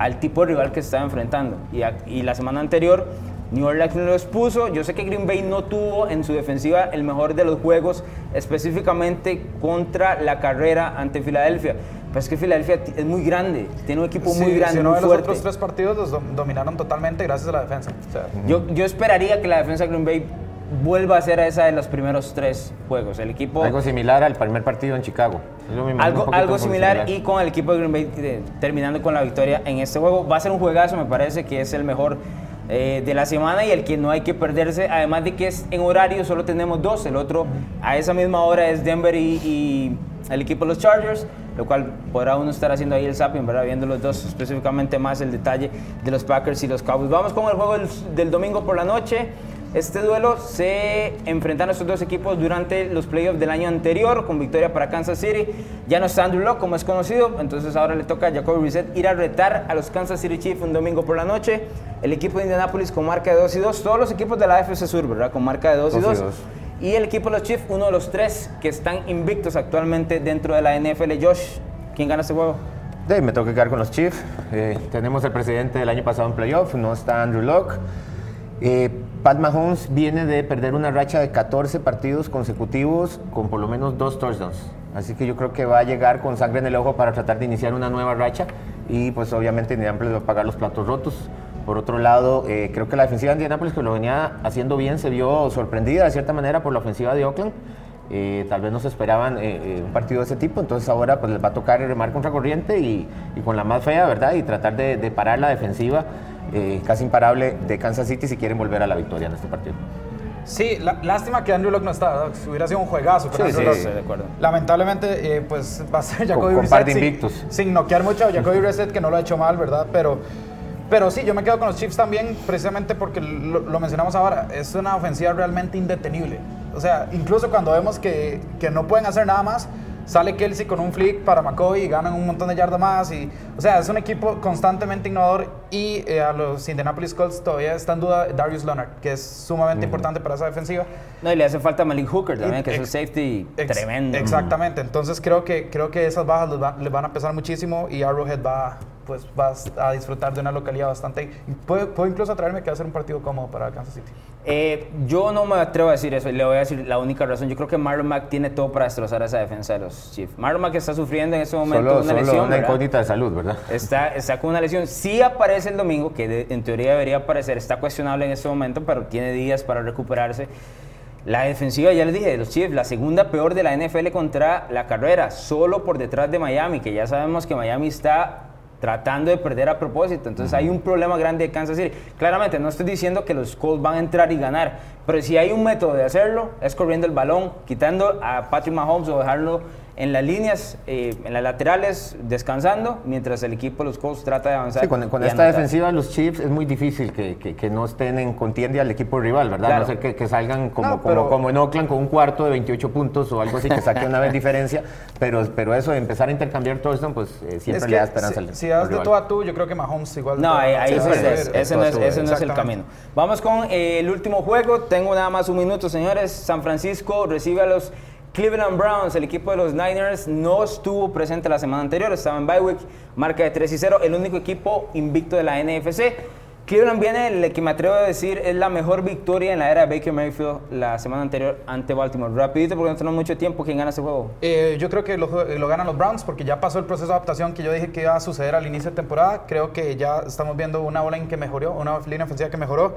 al tipo de rival que se estaba enfrentando. Y, a- y la semana anterior, New Orleans lo expuso. Yo sé que Green Bay no tuvo en su defensiva el mejor de los juegos, específicamente contra la carrera ante Filadelfia. Pero es que Filadelfia es muy grande, tiene un equipo muy Sí, grande, si uno muy ve los fuerte. otros tres partidos los dom- dominaron totalmente gracias a la defensa. O sea, Yo, yo esperaría que la defensa de Green Bay vuelva a ser esa de los primeros tres juegos. El equipo. Algo similar al primer partido en Chicago. Algo, algo similar y con el equipo de Green Bay eh, terminando con la victoria en este juego. Va a ser un juegazo, me parece que es el mejor eh, de la semana y el que no hay que perderse, además de que es en horario, solo tenemos dos, el otro a esa misma hora es Denver y, y el equipo de los Chargers, lo cual podrá uno estar haciendo ahí el zapping, ¿verdad? Viendo los dos, específicamente más el detalle de los Packers y los Cowboys. Vamos con el juego del, del domingo por la noche. Este duelo se enfrentaron estos dos equipos durante los playoffs del año anterior, con victoria para Kansas City. Ya no está Andrew Locke, como es conocido, entonces ahora le toca a Jacoby Brissett ir a retar a los Kansas City Chiefs un domingo por la noche. El equipo de Indianapolis con marca de 2 y 2, todos los equipos de la AFC Sur, ¿verdad? Con marca de 2 y 2. Y el equipo de los Chiefs, uno de los tres que están invictos actualmente dentro de la NFL. Josh, ¿quién gana este juego? Sí, me tengo que quedar con los Chiefs. Eh, tenemos el presidente del año pasado en playoff, no está Andrew Locke. Eh, Pat Mahomes viene de perder una racha de 14 partidos consecutivos con por lo menos dos touchdowns. Así que yo creo que va a llegar con sangre en el ojo para tratar de iniciar una nueva racha y pues obviamente Indianapolis va a pagar los platos rotos. Por otro lado, eh, creo que la defensiva de Indianapolis que lo venía haciendo bien se vio sorprendida de cierta manera por la ofensiva de Oakland. Eh, tal vez no se esperaban eh, un partido de ese tipo, entonces ahora pues les va a tocar remar contra corriente y, con la más fea, ¿verdad? Y tratar de parar la defensiva eh, casi imparable de Kansas City si quieren volver a la victoria en este partido. Sí, la- lástima que Andrew Locke no está. Hubiera sido un juegazo. pero Sí, Locke- sí, de acuerdo. Lamentablemente, eh, pues va a ser Jacoby Brissett sin-. Sin, noquear mucho a Jacoby Brissett, que no lo ha hecho mal, ¿verdad? Pero, pero sí, yo me quedo con los Chiefs también, precisamente porque lo, lo mencionamos ahora. Es una ofensiva realmente indetenible. O sea, incluso cuando vemos que, que no pueden hacer nada más, sale Kelsey con un flick para McCoy y ganan un montón de yardas más. Y, o sea, es un equipo constantemente innovador. Y eh, a los Indianapolis Colts todavía está en duda Darius Leonard, que es sumamente importante para esa defensiva. No, y le hace falta Malik Hooker también, que es Ex- safety tremendo. Exactamente. Entonces creo que, creo que esas bajas les, va- les van a pesar muchísimo y Arrowhead va, pues, va a disfrutar de una localidad bastante... y Puedo, puedo incluso atraerme que va a ser un partido cómodo para Kansas City. Eh, yo no me atrevo a decir eso, le voy a decir la única razón. Yo creo que Marlon Mack tiene todo para destrozar esa defensa de los Chiefs. Marlon Mack está sufriendo en ese momento Solo, una solo lesión. una incógnita de salud, ¿verdad? Está, está con una lesión. Sí aparece el domingo, que de- en teoría debería aparecer. Está cuestionable en este momento, pero tiene días para recuperarse. La defensiva, ya les dije, de los Chiefs, la segunda peor de la NFL contra la carrera, solo por detrás de Miami, que ya sabemos que Miami está tratando de perder a propósito. Entonces hay un problema grande de Kansas City. Claramente, no estoy diciendo que los Colts van a entrar y ganar, pero si hay un método de hacerlo, es corriendo el balón, quitando a Patrick Mahomes o dejarlo en las líneas, eh, en las laterales, descansando, mientras el equipo de los Colts trata de avanzar. Sí, con, esta anotar. defensiva de los Chiefs es muy difícil que, que- que no estén en contienda al equipo rival, ¿verdad? Claro. No ser que, que salgan como, No, pero- como, como en Oakland con un cuarto de 28 puntos o algo así, que saque una vez diferencia. Pero, pero eso de empezar a intercambiar touchdown, pues eh, siempre Es le da esperanza si, al si das de tú a tú, yo creo que Mahomes igual... No, ahí, ahí Sí, es, ese, no es, ese no es el camino. Vamos con eh, el último juego. Tengo nada más un minuto, señores. San Francisco recibe a los Cleveland Browns. El equipo de los Niners no estuvo presente la semana anterior, estaba en bye week, marca de 3 y 0, el único equipo invicto de la NFC. Cleveland viene, el que me atrevo a decir, es la mejor victoria en la era de Baker Mayfield la semana anterior ante Baltimore. Rapidito, porque no tenemos mucho tiempo. ¿Quién gana este juego? Eh, yo creo que lo, ganan los Browns porque ya pasó el proceso de adaptación que yo dije que iba a suceder al inicio de temporada. Creo que ya estamos viendo una ola que mejoró, una línea ofensiva que mejoró.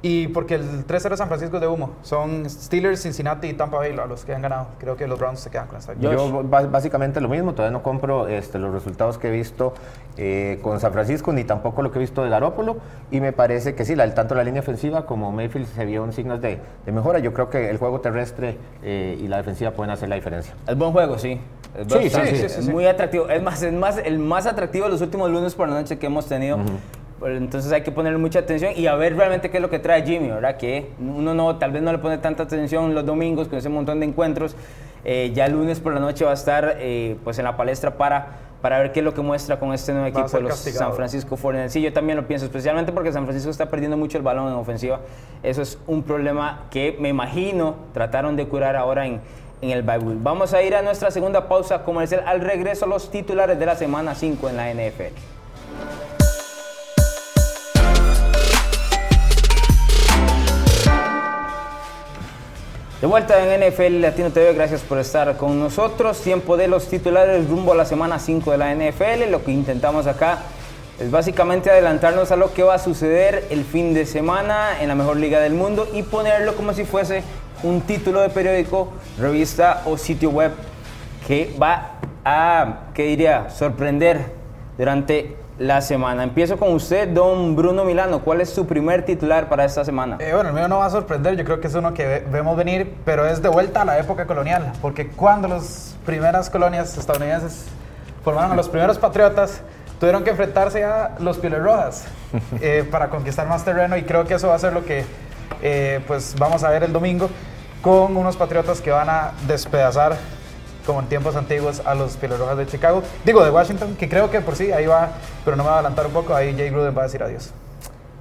Y porque el 3-0 de San Francisco es de humo. Son Steelers, Cincinnati y Tampa Bay a los que han ganado. Creo que los Browns se quedan con esta. Yo básicamente lo mismo, todavía no compro este, los resultados que he visto eh, con San Francisco, ni tampoco lo que he visto de Garópolo, y me parece que sí, la- tanto la línea ofensiva como Mayfield se vio en signos de, de mejora. Yo creo que el juego terrestre eh, y la defensiva pueden hacer la diferencia. Es buen juego, sí. Es Sí, bastante- sí, sí, es muy atractivo. Es más, es más, el más atractivo de los últimos lunes por la noche que hemos tenido. Entonces hay que ponerle mucha atención y a ver realmente qué es lo que trae Jimmy, ¿verdad? Que uno no, tal vez no le pone tanta atención los domingos con ese montón de encuentros. Eh, ya el lunes por la noche va a estar eh, pues en la palestra para, para ver qué es lo que muestra con este nuevo Va equipo de los castigado. San Francisco 49ers. Sí, yo también lo pienso, especialmente porque San Francisco está perdiendo mucho el balón en ofensiva. Eso es un problema que me imagino trataron de curar ahora en, en el bye. Vamos a ir a nuestra segunda pausa comercial. Al regreso, los titulares de la semana 5 en la NFL. De vuelta en NFL Latino TV, gracias por estar con nosotros. Tiempo de los titulares rumbo a la semana 5 de la NFL. Lo que intentamos acá es básicamente adelantarnos a lo que va a suceder el fin de semana en la mejor liga del mundo y ponerlo como si fuese un título de periódico, revista o sitio web que va a, ¿qué diría?, sorprender durante la semana. Empiezo con usted, don Bruno Milano. ¿Cuál es su primer titular para esta semana? Eh, bueno, el mío no va a sorprender, yo creo que es uno que vemos venir, pero es de vuelta a la época colonial, porque cuando las primeras colonias estadounidenses formaron a los primeros patriotas, tuvieron que enfrentarse a los Pieles Rojas eh, para conquistar más terreno y creo que eso va a ser lo que eh, pues vamos a ver el domingo con unos patriotas que van a despedazar como en tiempos antiguos a los Pieles Rojas de Chicago. Digo, de Washington, que creo que por sí, ahí va, pero no me va a adelantar un poco, ahí Jay Gruden va a decir adiós.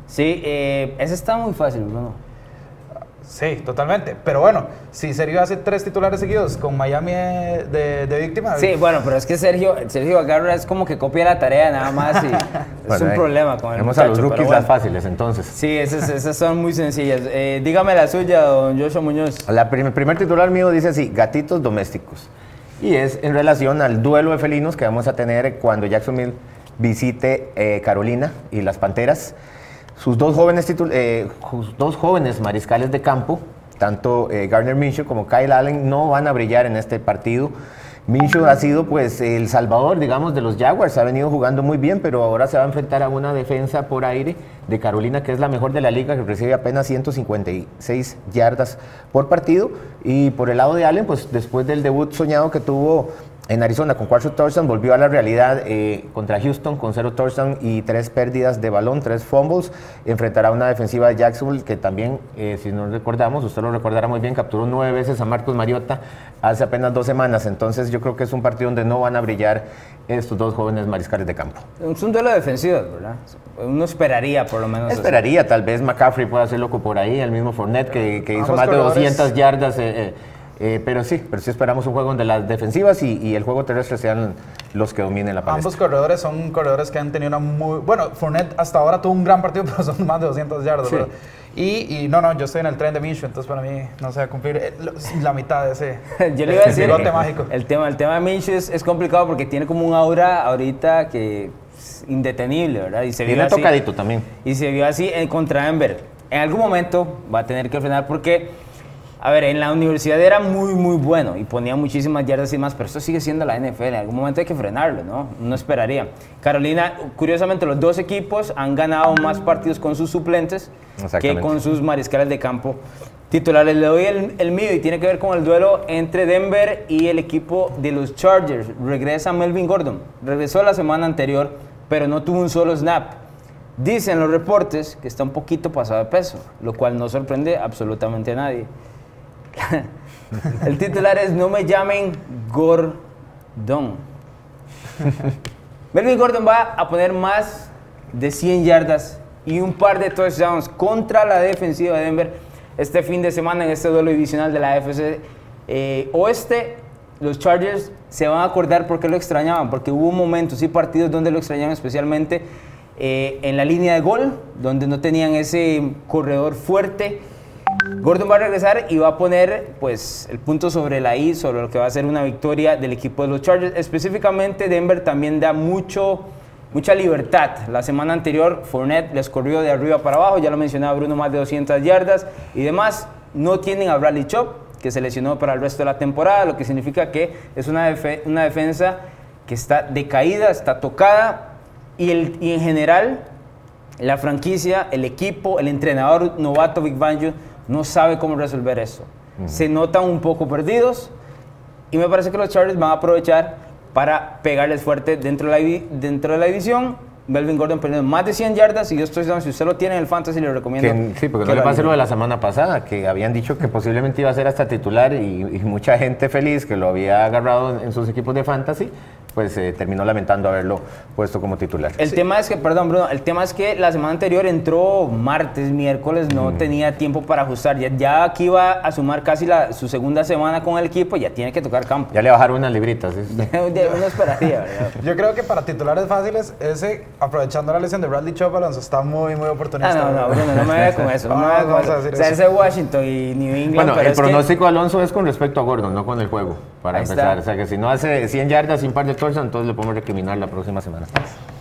Sí, eh, ese está muy fácil, Bruno. Sí, totalmente. Pero bueno, si Sergio hace tres titulares seguidos con Miami de, de víctima. Sí, bueno, pero es que Sergio, Sergio Agarra es como que copia la tarea nada más y es un problema con el Tenemos a los rookies las fáciles entonces. Sí, esas, son muy sencillas. Eh, dígame la suya, don Joshua Muñoz. La el primer titular mío dice así, gatitos domésticos. Y es en relación al duelo de felinos que vamos a tener cuando Jacksonville visite eh, Carolina y las Panteras. Sus dos jóvenes, eh, dos jóvenes mariscales de campo, tanto eh, Gardner Minshew como Kyle Allen, no van a brillar en este partido. Minshew ha sido pues el salvador, digamos, de los Jaguars, ha venido jugando muy bien, pero ahora se va a enfrentar a una defensa por aire de Carolina, que es la mejor de la liga, que recibe apenas 156 yardas por partido. Y por el lado de Allen, pues después del debut soñado que tuvo en Arizona con cuatro touchdowns, volvió a la realidad eh, contra Houston con cero touchdowns y tres pérdidas de balón, tres fumbles. Enfrentará una defensiva de Jacksonville que también, eh, si no recordamos, usted lo recordará muy bien, capturó nueve veces a Marcos Mariota hace apenas dos semanas. Entonces yo creo que es un partido donde no van a brillar estos dos jóvenes mariscales de campo. Es un duelo defensivo, ¿verdad? Uno esperaría por lo menos. Esperaría, tal vez McCaffrey pueda hacer loco por ahí, el mismo Fournette que, hizo más de 200 yardas. Eh, eh, pero sí, pero sí esperamos un juego donde las defensivas y, el juego terrestre sean los que dominen la palestra. Ambos corredores son corredores que han tenido una muy... Bueno, Fournette hasta ahora tuvo un gran partido, pero son más de 200 yardas, y, y, no, no, yo estoy en el tren de Minshew, entonces para mí no se va a cumplir eh, la mitad de ese yo le iba a decir, mágico. El tema, el tema de Minshew es, complicado porque tiene como un aura ahorita que es indetenible, ¿verdad? Y se tiene vio tocadito también. Y se vio así en contra Denver. En algún momento va a tener que frenar porque a ver, en la universidad era muy, muy bueno y ponía muchísimas yardas y más, pero esto sigue siendo la NFL. En algún momento hay que frenarlo, ¿no? No esperaría. Carolina, curiosamente, los dos equipos han ganado más partidos con sus suplentes que con sus mariscales de campo titulares. Le doy el, el, mío y tiene que ver con el duelo entre Denver y el equipo de los Chargers. Regresa Melvin Gordon. Regresó la semana anterior, pero no tuvo un solo snap. Dicen los reportes que está un poquito pasado de peso, lo cual no sorprende absolutamente a nadie. El titular es No me llamen Gordon. Melvin Gordon va a poner más de 100 yardas y un par de touchdowns contra la defensiva de Denver este fin de semana en este duelo divisional de la AFC eh, Oeste. Los Chargers se van a acordar por qué lo extrañaban, porque hubo momentos y partidos donde lo extrañaban especialmente eh, en la línea de gol, donde no tenían ese corredor fuerte Gordon va a regresar y va a poner pues, el punto sobre la I, sobre lo que va a ser una victoria del equipo de los Chargers. Específicamente, Denver también da mucho, mucha libertad. La semana anterior, Fournette les corrió de arriba para abajo, ya lo mencionaba Bruno, más de 200 yardas y demás. No tienen a Bradley Chop, que se lesionó para el resto de la temporada, lo que significa que es una, una defensa que está decaída, está tocada y, el, y en general la franquicia, el equipo, el entrenador novato Big Banjo no sabe cómo resolver eso. Se notan un poco perdidos y me parece que los Chargers van a aprovechar para pegarles fuerte dentro de la, dentro de la división. Melvin Gordon perdiendo más de 100 yardas y yo estoy diciendo, si usted lo tiene en el fantasy, le recomiendo. sí, porque no le pase lo de la semana pasada, que habían dicho que posiblemente iba a ser hasta titular y, y mucha gente feliz que lo había agarrado en sus equipos de fantasy pues eh, terminó lamentando haberlo puesto como titular. El tema es que, perdón Bruno, el tema es que la semana anterior entró martes, miércoles, no tenía tiempo para ajustar. Ya, ya aquí va a sumar casi la, su segunda semana con el equipo, ya tiene que tocar campo. Ya le bajaron unas libritas. ¿sí? Uno esperaría, ¿verdad? Yo creo que para titulares fáciles, ese, aprovechando la lesión de Bradley Chop, Alonso está muy, muy oportunista. Ah, no, no, Bruno, no me vaya con eso. No, me vaya con eso. O sea, ese Washington y New England. Bueno, el pronóstico de Alonso es con respecto a Gordon, no con el juego, para empezar. O sea, que si no hace 100 yardas sin par de touchdowns, entonces le podemos recriminar la próxima semana.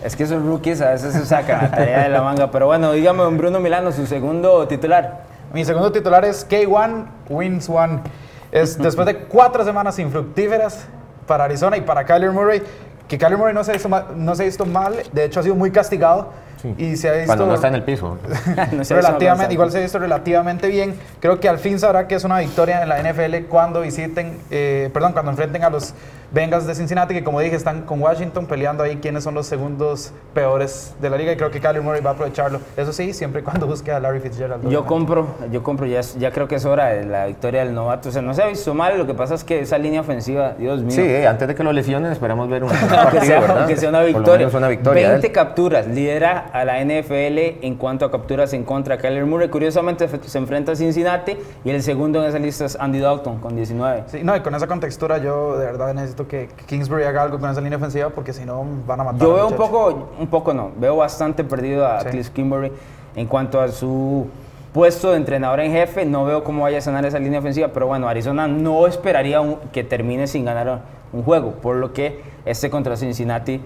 Es que esos rookies a veces se sacan la tarea de la manga. Pero bueno, dígame, Bruno Milano, su segundo titular. Mi segundo titular es K1 Wins One. Es después de cuatro semanas infructíferas para Arizona y para Kyler Murray. que Kyler Murray no se, ha visto mal, no se ha visto mal, de hecho ha sido muy castigado. Y se ha visto Cuando no está en el piso. No relativamente, igual se ha visto relativamente bien. Creo que al fin sabrá que es una victoria en la NFL cuando visiten, eh, perdón, cuando enfrenten a los Bengals de Cincinnati, que como dije están con Washington peleando ahí quiénes son los segundos peores de la liga. Y creo que Kyler Murray va a aprovecharlo. Eso sí, siempre y cuando busque a Larry Fitzgerald. Yo obviamente. compro, yo compro, ya, es- ya creo que es hora de la victoria del novato. O sea, no se ha visto mal, lo que pasa es que esa línea ofensiva, Dios mío. Sí, eh, antes de que lo lesionen esperamos ver un que, partido, sea, ¿verdad? que sea una Por lo victoria. menos una victoria. ¿eh? 20 él. capturas, lidera a la NFL en cuanto a capturas en contra. Kyler Murray, curiosamente, se enfrenta a Cincinnati y el segundo en esa lista es Andy Dalton con 19. Sí, no, y con esa contextura yo de verdad necesito que Kingsbury haga algo con esa línea ofensiva porque si no van a matar Yo veo un poco, un poco no, veo bastante perdido a Sí. Cliff Kimberly en cuanto a su puesto de entrenador en jefe. No veo cómo vaya a sanar esa línea ofensiva, pero bueno, Arizona no esperaría un- que termine sin ganar un juego, por lo que este contra Cincinnati,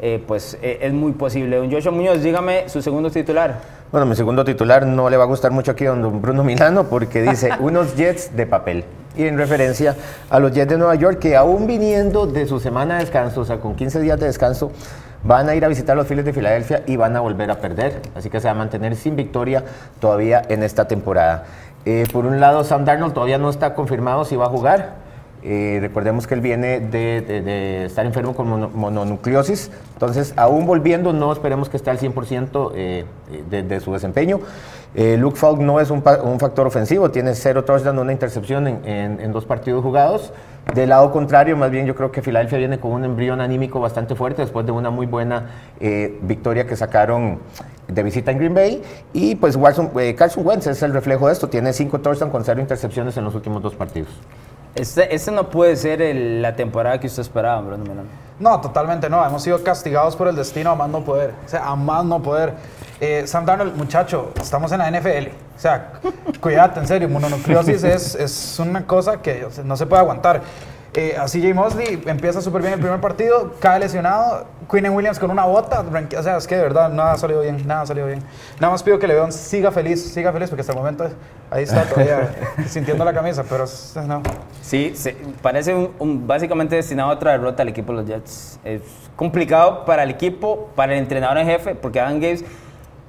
eh, pues eh, es muy posible. Don Joshua Muñoz, dígame su segundo titular. Bueno, mi segundo titular no le va a gustar mucho aquí a don Bruno Milano porque dice unos Jets de papel. Y en referencia a los Jets de Nueva York que aún viniendo de su semana de descanso, o sea, con 15 días de descanso, van a ir a visitar los Phillies de Filadelfia y van a volver a perder. Así que se va a mantener sin victoria todavía en esta temporada. Eh, por un lado, Sam Darnold todavía no está confirmado si va a jugar. Eh, recordemos que él viene de, estar enfermo con mono- mononucleosis, entonces aún volviendo no esperemos que esté al 100% eh, de, de su desempeño. Eh, Luke Falk no es un, factor ofensivo, tiene cero touchdown, una intercepción en, dos partidos jugados. Del lado contrario, más bien yo creo que Filadelfia viene con un embrión anímico bastante fuerte después de una muy buena eh, victoria que sacaron de visita en Green Bay. Y pues Watson- eh, Carson Wentz es el reflejo de esto, tiene cinco touchdowns con cero intercepciones en los últimos dos partidos. Este, este no puede ser el- la temporada que usted esperaba, Bruno Milano. No, totalmente no. Hemos sido castigados por el destino a más no poder. O sea, a más no poder. Eh, Sam Darnold, muchacho, estamos en la NFL. O sea, cuídate, en serio. Mononucleosis es, es una cosa que no se puede aguantar. Eh, así Jay Mosley empieza súper bien el primer partido, cae lesionado. Quinn Williams con una bota. O sea, es que de verdad nada ha salido bien, nada ha salido bien. Nada más pido que León siga feliz, siga feliz, porque hasta el momento ahí está todavía sintiendo la camisa, pero no. Sí, se- parece un, un- básicamente destinado a otra derrota al equipo de los Jets. Es complicado para el equipo, para el entrenador en jefe, porque Adam Gates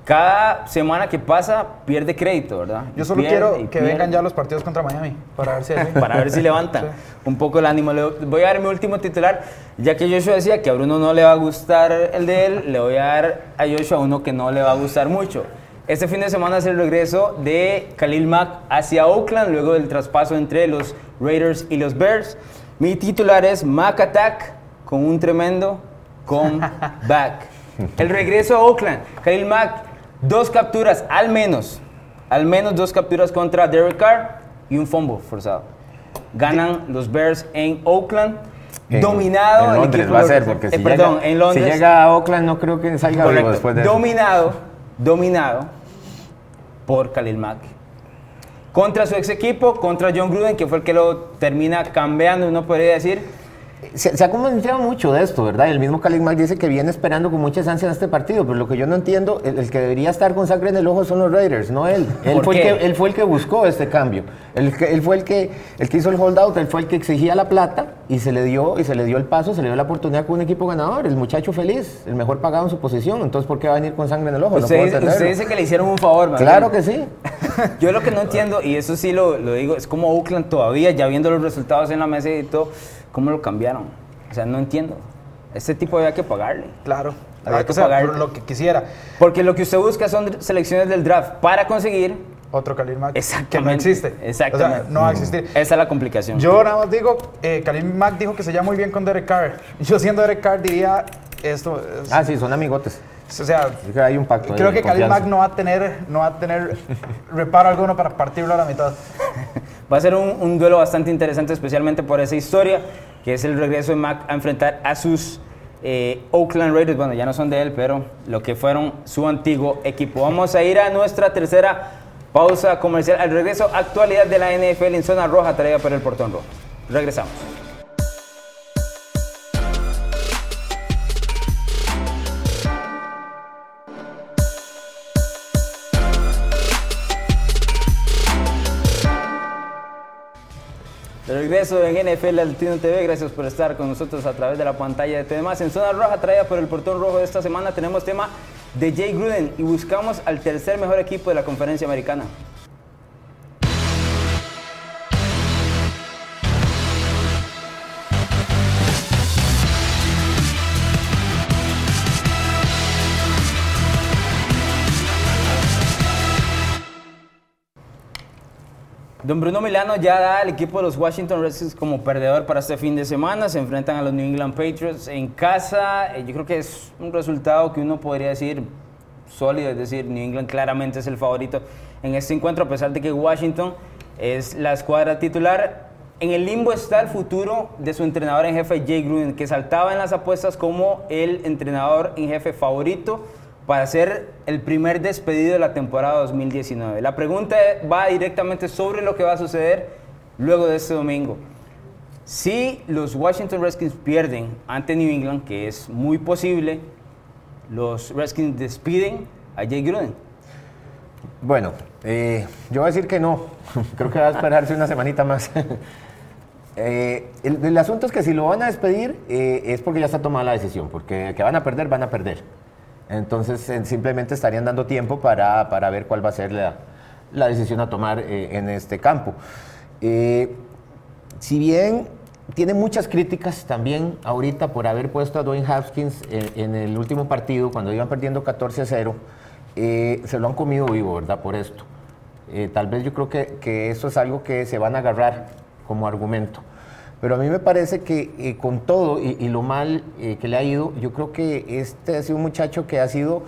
cada semana que pasa pierde crédito, ¿verdad? Yo solo Pierde quiero que pierde. vengan ya los partidos contra Miami para ver si para ver si levantan Sí. un poco el ánimo. Voy a dar mi último titular, ya que Joshua decía que a Bruno no le va a gustar el de él, le voy a dar a Joshua uno que no le va a gustar mucho. Este fin de semana es el regreso de Khalil Mack hacia Oakland, luego del traspaso entre los Raiders y los Bears. Mi titular es Mack Attack con un tremendo comeback. El regreso a Oakland. Khalil Mack, dos capturas al menos, al menos dos capturas contra Derek Carr y un fumble forzado. Ganan los Bears en Oakland, En- dominado. En el Londres va a ser, porque eh, si, perdón, llega, en Londres. si llega a Oakland no creo que salga Correcto. después de eso. dominado, dominado por Khalil Mack. Contra su ex equipo, contra John Gruden, que fue el que lo termina cambiando, uno podría decir. Se, se ha comentado mucho de esto, ¿verdad? El mismo Khalil Mack dice que viene esperando con muchas ansias este partido, pero lo que yo no entiendo, el, el que debería estar con sangre en el ojo son los Raiders, no él. Él ¿Por fue, el que, él fue el que buscó este cambio. Él, fue el que, el que hizo el holdout, él fue el que exigía la plata y se le dio y se le dio el paso, se le dio la oportunidad con un equipo ganador, el muchacho feliz, el mejor pagado en su posición. Entonces, ¿por qué va a venir con sangre en el ojo? No Usted, puedo usted dice que le hicieron un favor, Claro que sí. Yo lo que no entiendo, y eso sí lo, lo digo, es como Oakland todavía, ya viendo los resultados en la mesa y todo, ¿cómo lo cambiaron? O sea, no entiendo. Este tipo había que pagarle. Claro. Había que o sea, pagar. por lo que quisiera. Porque lo que usted busca son selecciones del draft para conseguir. Otro Khalil Mack. Exactamente. Que no existe. Exactamente. O sea, no va a existir. Esa es la complicación. Yo nada más digo, eh, Khalil Mack dijo que se lleva muy bien con Derek Carr. Yo siendo Derek Carr diría esto. es- Ah, sí, son amigotes. O sea, que hay un pacto. creo que Khalil confianza. Mack no va a tener, no va a tener reparo alguno para partirlo a la mitad. Va a ser un, duelo bastante interesante, especialmente por esa historia, que es el regreso de Mac a enfrentar a sus eh, Oakland Raiders. Bueno, ya no son de él, pero lo que fueron su antiguo equipo. Vamos a ir a nuestra tercera pausa comercial. Al regreso, actualidad de la NFL en zona roja, traída por el portón rojo. Regresamos. Regreso en NFL Latino TV. Gracias por estar con nosotros a través de la pantalla de TV En Zona Roja, traída por el portón rojo de esta semana, tenemos tema de Jay Gruden y buscamos al tercer mejor equipo de la conferencia americana. Don Bruno Milano ya da al equipo de los Washington Redskins como perdedor para este fin de semana. Se enfrentan a los New England Patriots en casa. Eh, yo creo que es un resultado que uno podría decir sólido, es decir, New England claramente es el favorito en este encuentro, a pesar de que Washington es la escuadra titular. En el limbo está el futuro de su entrenador en jefe, Jay Gruden, que saltaba en las apuestas como el entrenador en jefe favorito para ser el primer despedido de la temporada 2019. La pregunta va directamente sobre lo que va a suceder luego de este domingo. Si los Washington Redskins pierden ante New England, que es muy posible, los Redskins despiden a Jay Gruden. Bueno, eh, yo voy a decir que no. Creo que va a esperarse una semanita más. Eh, el, asunto es que si lo van a despedir eh, es porque ya está tomada la decisión, porque que van a perder, van a perder. Entonces simplemente estarían dando tiempo para, ver cuál va a ser la, decisión a tomar eh, en este campo. Eh, si bien tiene muchas críticas también ahorita por haber puesto a Dwayne Haskins en, el último partido, cuando iban perdiendo 14 a 0, eh, se lo han comido vivo, ¿verdad? Por esto. tal vez yo creo que, que eso es algo que se van a agarrar como argumento. Pero a mí me parece que eh, con todo y, lo mal eh, que le ha ido, yo creo que este ha sido un muchacho que ha sido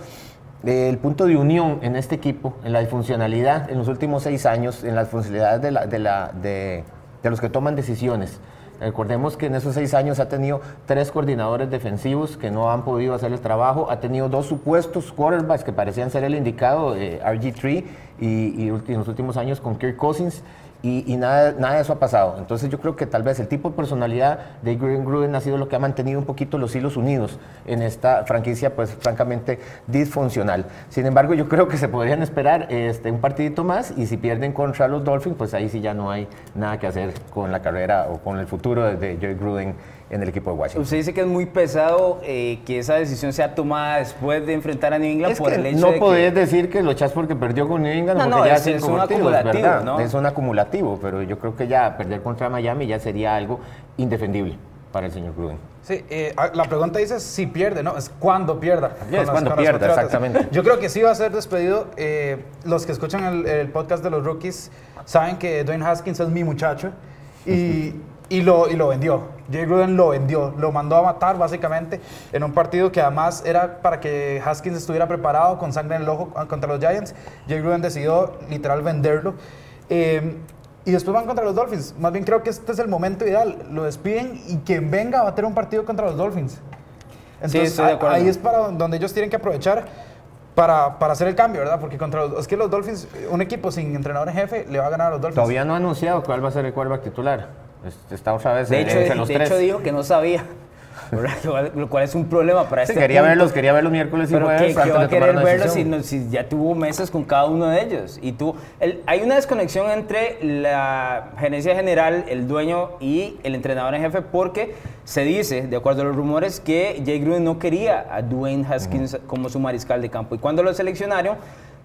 eh, el punto de unión en este equipo, en la disfuncionalidad en los últimos seis años, en las funcionalidades de, la, de, de, los que toman decisiones. Recordemos que en esos seis años ha tenido tres coordinadores defensivos que no han podido hacer el trabajo, ha tenido dos supuestos quarterbacks que parecían ser el indicado, RG3, y, en los últimos años con Kirk Cousins y, nada, nada de eso ha pasado. Entonces yo creo que tal vez el tipo de personalidad de Green Gruden ha sido lo que ha mantenido un poquito los hilos unidos en esta franquicia, pues francamente disfuncional. Sin embargo, yo creo que se podrían esperar este, un partidito más y si pierden contra los Dolphins, pues ahí sí ya no hay nada que hacer con la carrera o con el futuro de Joe Gruden en el equipo de Washington. Usted dice que es muy pesado eh, que esa decisión sea tomada después de enfrentar a New England por el hecho no de podés decir que lo echas porque perdió con New England, no, porque ya es, un acumulativo, ¿no? Es un acumulativo, pero yo creo que ya perder contra Miami ya sería algo indefendible para el señor Gruden. Sí, eh, ah, la pregunta dice si pierde, ¿no? Es cuando pierda. es cuando pierda, exactamente. Yo creo que sí va a ser despedido. Eh, los que escuchan el, el, podcast de los rookies saben que Dwayne Haskins es mi muchacho y, y lo, y lo vendió. Jay Gruden lo vendió, lo mandó a matar básicamente en un partido que además era para que Haskins estuviera preparado con sangre en el ojo contra los Giants. Jay Gruden decidió literal venderlo. Eh, y después van contra los Dolphins. Más bien creo que este es el momento ideal. Lo despiden y quien venga va a tener un partido contra los Dolphins. Entonces ahí es para donde ellos tienen que aprovechar para, para, hacer el cambio, ¿verdad? Porque contra los, es que los Dolphins, un equipo sin entrenador en jefe, le va a ganar a los Dolphins. Todavía no ha anunciado cuál va a ser el quarterback titular. Está otra vez de hecho, los de hecho dijo que no sabía. lo cual es un problema para sí, este quería verlos, quería verlos miércoles y Pero jueves que, va a querer verlos si, ya tuvo meses con cada uno de ellos. Y tú, hay una desconexión entre la gerencia general, el dueño y el entrenador en jefe porque se dice, de acuerdo a los rumores, que Jay Gruden no quería a Dwayne Haskins como su mariscal de campo. Y cuando lo seleccionaron,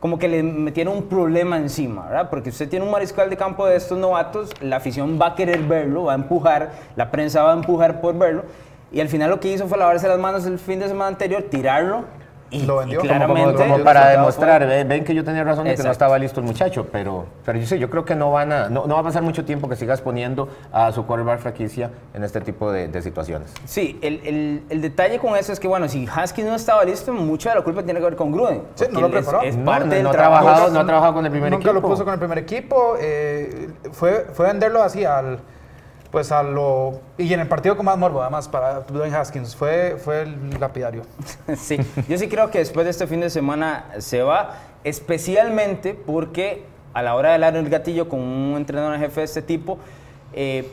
como que le metieron un problema encima, ¿verdad? Porque usted tiene un mariscal de campo de estos novatos, la afición va a querer verlo, va a empujar, la prensa va a empujar por verlo, y al final lo que hizo fue lavarse las manos el fin de semana anterior, tirarlo y lo vendió claramente, como, para demostrar, ven que yo tenía razón de que no estaba listo el muchacho, pero, pero yo sé, yo creo que no van a, no, va a pasar mucho tiempo que sigas poniendo a su quarterback franquicia en este tipo de, situaciones. Sí, el, el, detalle con eso es que, bueno, si Husky no estaba listo, mucha de la culpa tiene que ver con Gruden. Sí, no lo preparó. Es, parte no, ha trabajado, no ha trabajado con el primer equipo. Nunca lo puso con el primer equipo, eh, fue, fue venderlo así al pues a lo... Y en el partido con más morbo, además, para Dwayne Haskins, fue, fue el lapidario. sí, yo sí creo que después de este fin de semana se va, especialmente porque a la hora de dar el gatillo con un entrenador en jefe de este tipo, eh,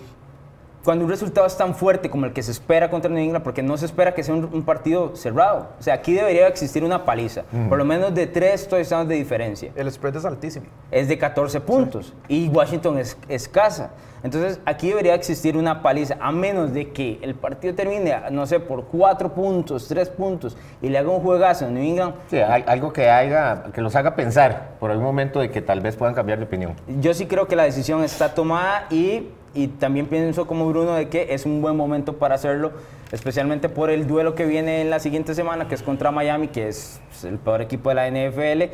cuando un resultado es tan fuerte como el que se espera contra New England, porque no se espera que sea un, partido cerrado. O sea, aquí debería existir una paliza, por lo menos de tres touchdowns de diferencia. El spread es altísimo. Es de 14 puntos y Washington es escasa. Entonces, aquí debería existir una paliza, a menos de que el partido termine, no sé, por cuatro puntos, tres puntos, y le haga un juegazo a New England. Sí, algo que, haga, que los haga pensar por algún momento de que tal vez puedan cambiar de opinión. Yo sí creo que la decisión está tomada y y también pienso como Bruno de que es un buen momento para hacerlo, especialmente por el duelo que viene en la siguiente semana, que es contra Miami, que es el peor equipo de la NFL.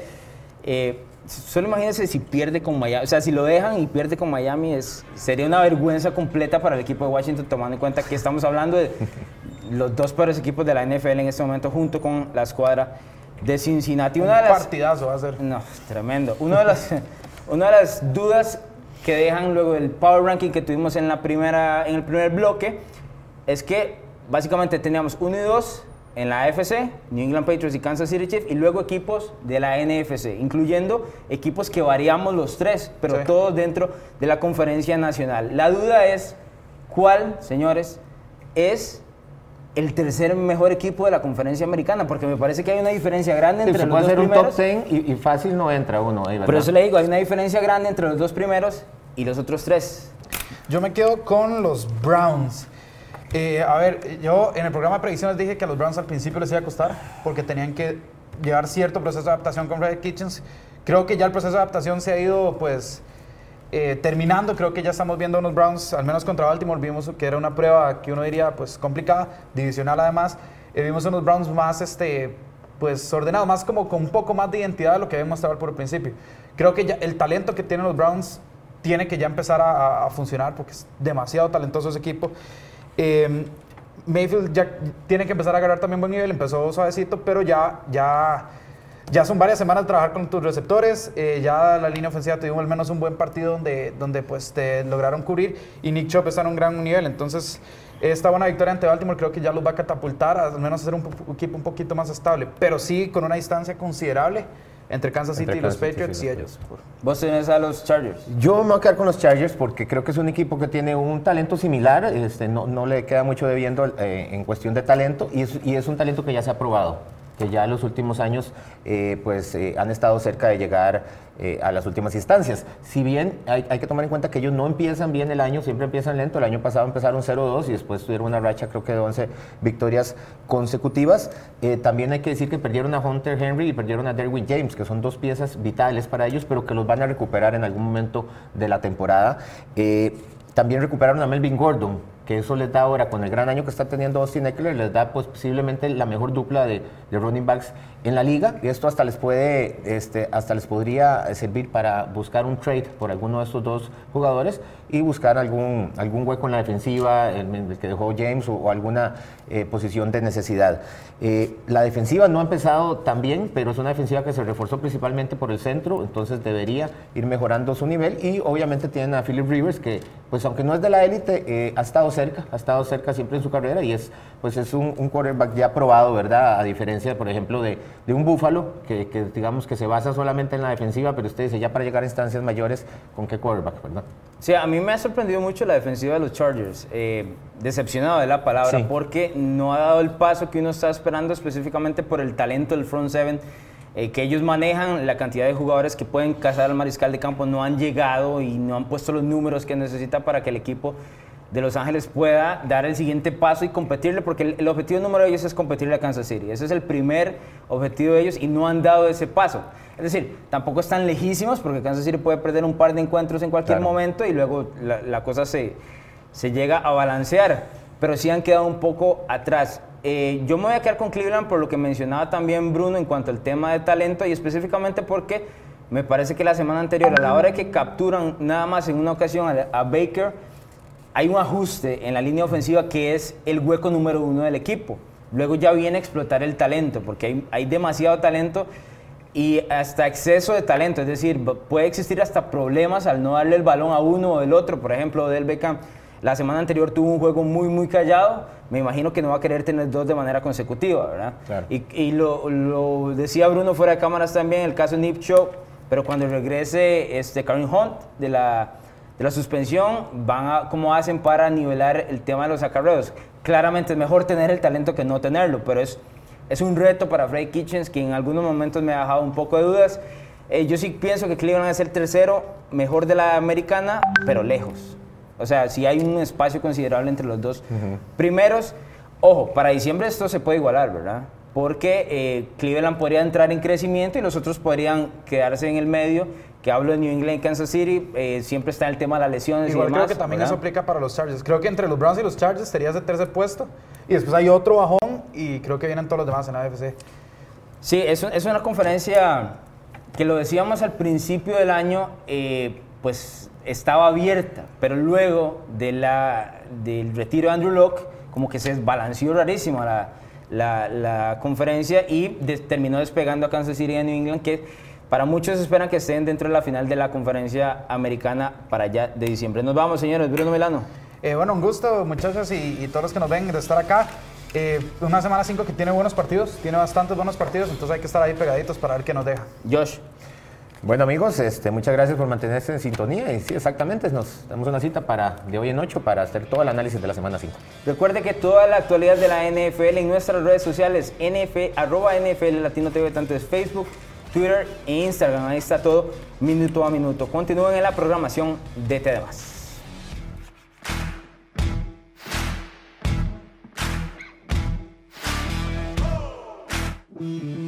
Eh, solo imagínense si pierde con Miami, o sea, si lo dejan y pierde con Miami, es, sería una vergüenza completa para el equipo de Washington, tomando en cuenta que estamos hablando de los dos peores equipos de la NFL en este momento, junto con la escuadra de Cincinnati. Una un partidazo va a ser. No, tremendo. Una de las, una de las dudas que dejan luego el power ranking que tuvimos en, la primera, en el primer bloque es que básicamente teníamos 1 y 2 en la AFC, New England Patriots y Kansas City Chiefs, y luego equipos de la NFC, incluyendo equipos que variamos los tres, pero todos dentro de la conferencia nacional. La duda es, ¿cuál, señores, es el tercer mejor equipo de la conferencia americana, porque me parece que hay una diferencia grande entre los dos primeros. puede ser un top 10 y, fácil no entra uno ahí, Pero eso le digo, hay una diferencia grande entre los dos primeros y los otros tres. Yo me quedo con los Browns. Eh, a ver, yo en el programa de predicciones dije que a los Browns al principio les iba a costar porque tenían que llevar cierto proceso de adaptación con Red Kitchens. Creo que ya el proceso de adaptación se ha ido, pues, eh, terminando. Creo que ya estamos viendo unos Browns, al menos contra Baltimore, vimos que era una prueba que uno diría, pues, complicada, divisional además. Eh, vimos unos Browns más, este, pues, ordenados, más como con un poco más de identidad de lo que habíamos mostrado por el principio. Creo que ya el talento que tienen los Browns tiene que ya empezar a, funcionar porque es demasiado talentoso ese equipo. Eh, Mayfield ya tiene que empezar a agarrar también buen nivel, empezó suavecito, pero ya, ya, ya son varias semanas de trabajar con tus receptores, eh, ya la línea ofensiva tuvimos al menos un buen partido donde, donde pues te lograron cubrir y Nick Chop está en un gran nivel, entonces esta buena victoria ante Baltimore creo que ya los va a catapultar, al menos a ser un equipo un poquito más estable, pero sí con una distancia considerable entre Kansas City y los Patriots y ellos. ¿Vos tenés a los Chargers? Yo me voy a quedar con los Chargers porque creo que es un equipo que tiene un talento similar, este, no, no le queda mucho debiendo eh, en cuestión de talento y es, y es un talento que ya se ha probado que ya en los últimos años eh, pues, eh, han estado cerca de llegar eh, a las últimas instancias. Si bien hay, que tomar en cuenta que ellos no empiezan bien el año, siempre empiezan lento. El año pasado empezaron 0-2 y después tuvieron una racha creo que de 11 victorias consecutivas. también hay que decir que perdieron a Hunter Henry y perdieron a Derwin James, que son dos piezas vitales para ellos, pero que los van a recuperar en algún momento de la temporada. también recuperaron a Melvin Gordon, que eso les da ahora, con el gran año que está teniendo Austin Eckler, les da pues, posiblemente la mejor dupla de, de running backs en la liga y esto hasta les puede, este, hasta les podría servir para buscar un trade por alguno de estos dos jugadores y buscar algún, algún hueco en la defensiva, el, que dejó James o, alguna eh, posición de necesidad. Eh, la defensiva no ha empezado tan bien, pero es una defensiva que se reforzó principalmente por el centro, entonces debería ir mejorando su nivel y obviamente tienen a Philip Rivers que, pues aunque no es de la élite, eh, ha estado cerca, ha estado cerca siempre en su carrera y es, pues es un, un quarterback ya probado, ¿verdad? A diferencia, por ejemplo, de, de un Búfalo, que, que, digamos que se basa solamente en la defensiva, pero usted dice, ya para llegar a instancias mayores, ¿con qué quarterback, verdad? Sí, a mí me ha sorprendido mucho la defensiva de los Chargers. Eh, decepcionado de la palabra, porque no ha dado el paso que uno está esperando específicamente por el talento del front seven. Eh, que ellos manejan, la cantidad de jugadores que pueden cazar al mariscal de campo no han llegado y no han puesto los números que necesita para que el equipo de Los Ángeles pueda dar el siguiente paso y competirle, porque el, objetivo número de ellos es competirle a Kansas City. Ese es el primer objetivo de ellos y no han dado ese paso. Es decir, tampoco están lejísimos porque Kansas City puede perder un par de encuentros en cualquier momento y luego la, cosa se, se, llega a balancear, pero sí han quedado un poco atrás. Eh, yo me voy a quedar con Cleveland por lo que mencionaba también Bruno en cuanto al tema de talento y específicamente porque me parece que la semana anterior, a la hora que capturan nada más en una ocasión a Baker, hay un ajuste en la línea ofensiva que es el hueco número uno del equipo. Luego ya viene a explotar el talento, porque hay, hay demasiado talento y hasta exceso de talento. Es decir, puede existir hasta problemas al no darle el balón a uno o del otro. Por ejemplo, Del Beckham la semana anterior tuvo un juego muy, muy callado. Me imagino que no va a querer tener dos de manera consecutiva, ¿verdad? Y, y lo, lo, decía Bruno fuera de cámaras también, el caso de Nip Show, pero cuando regrese este Karen Hunt de la de la suspensión, van a, cómo hacen para nivelar el tema de los acarreos. Claramente es mejor tener el talento que no tenerlo, pero es, es un reto para Freddy Kitchens que en algunos momentos me ha dejado un poco de dudas. Eh, yo sí pienso que Cleveland es el tercero mejor de la americana, pero lejos. O sea, si hay un espacio considerable entre los dos primeros. Ojo, para diciembre esto se puede igualar, ¿verdad? Porque eh, Cleveland podría entrar en crecimiento y los otros podrían quedarse en el medio. Que hablo de New England y Kansas City, eh, siempre está el tema de las lesiones Igual y demás. creo que también ¿verdad? eso aplica para los Chargers. Creo que entre los Browns y los Chargers sería ese tercer puesto. Y después hay otro bajón y creo que vienen todos los demás en la AFC. Sí, es, es una conferencia que lo decíamos al principio del año, eh, pues estaba abierta, pero luego de la, del retiro de Andrew Locke, como que se desbalanceó rarísimo la, la, la conferencia y terminó despegando a Kansas City y a New England, que para muchos esperan que estén dentro de la final de la conferencia americana para allá de diciembre. Nos vamos, señores. Bruno Milano. Eh, bueno, un gusto, muchachos, y, y todos los que nos ven de estar acá. Eh, una semana 5 que tiene buenos partidos, tiene bastantes buenos partidos, entonces hay que estar ahí pegaditos para ver qué nos deja. Josh. Bueno amigos, este, muchas gracias por mantenerse en sintonía y sí, exactamente, nos damos una cita para de hoy en ocho para hacer todo el análisis de la semana 5. Recuerde que toda la actualidad de la NFL en nuestras redes sociales, NF, arroba NFL Latino TV, tanto es Facebook, Twitter e Instagram. Ahí está todo minuto a minuto. Continúen en la programación de TDMás. Thank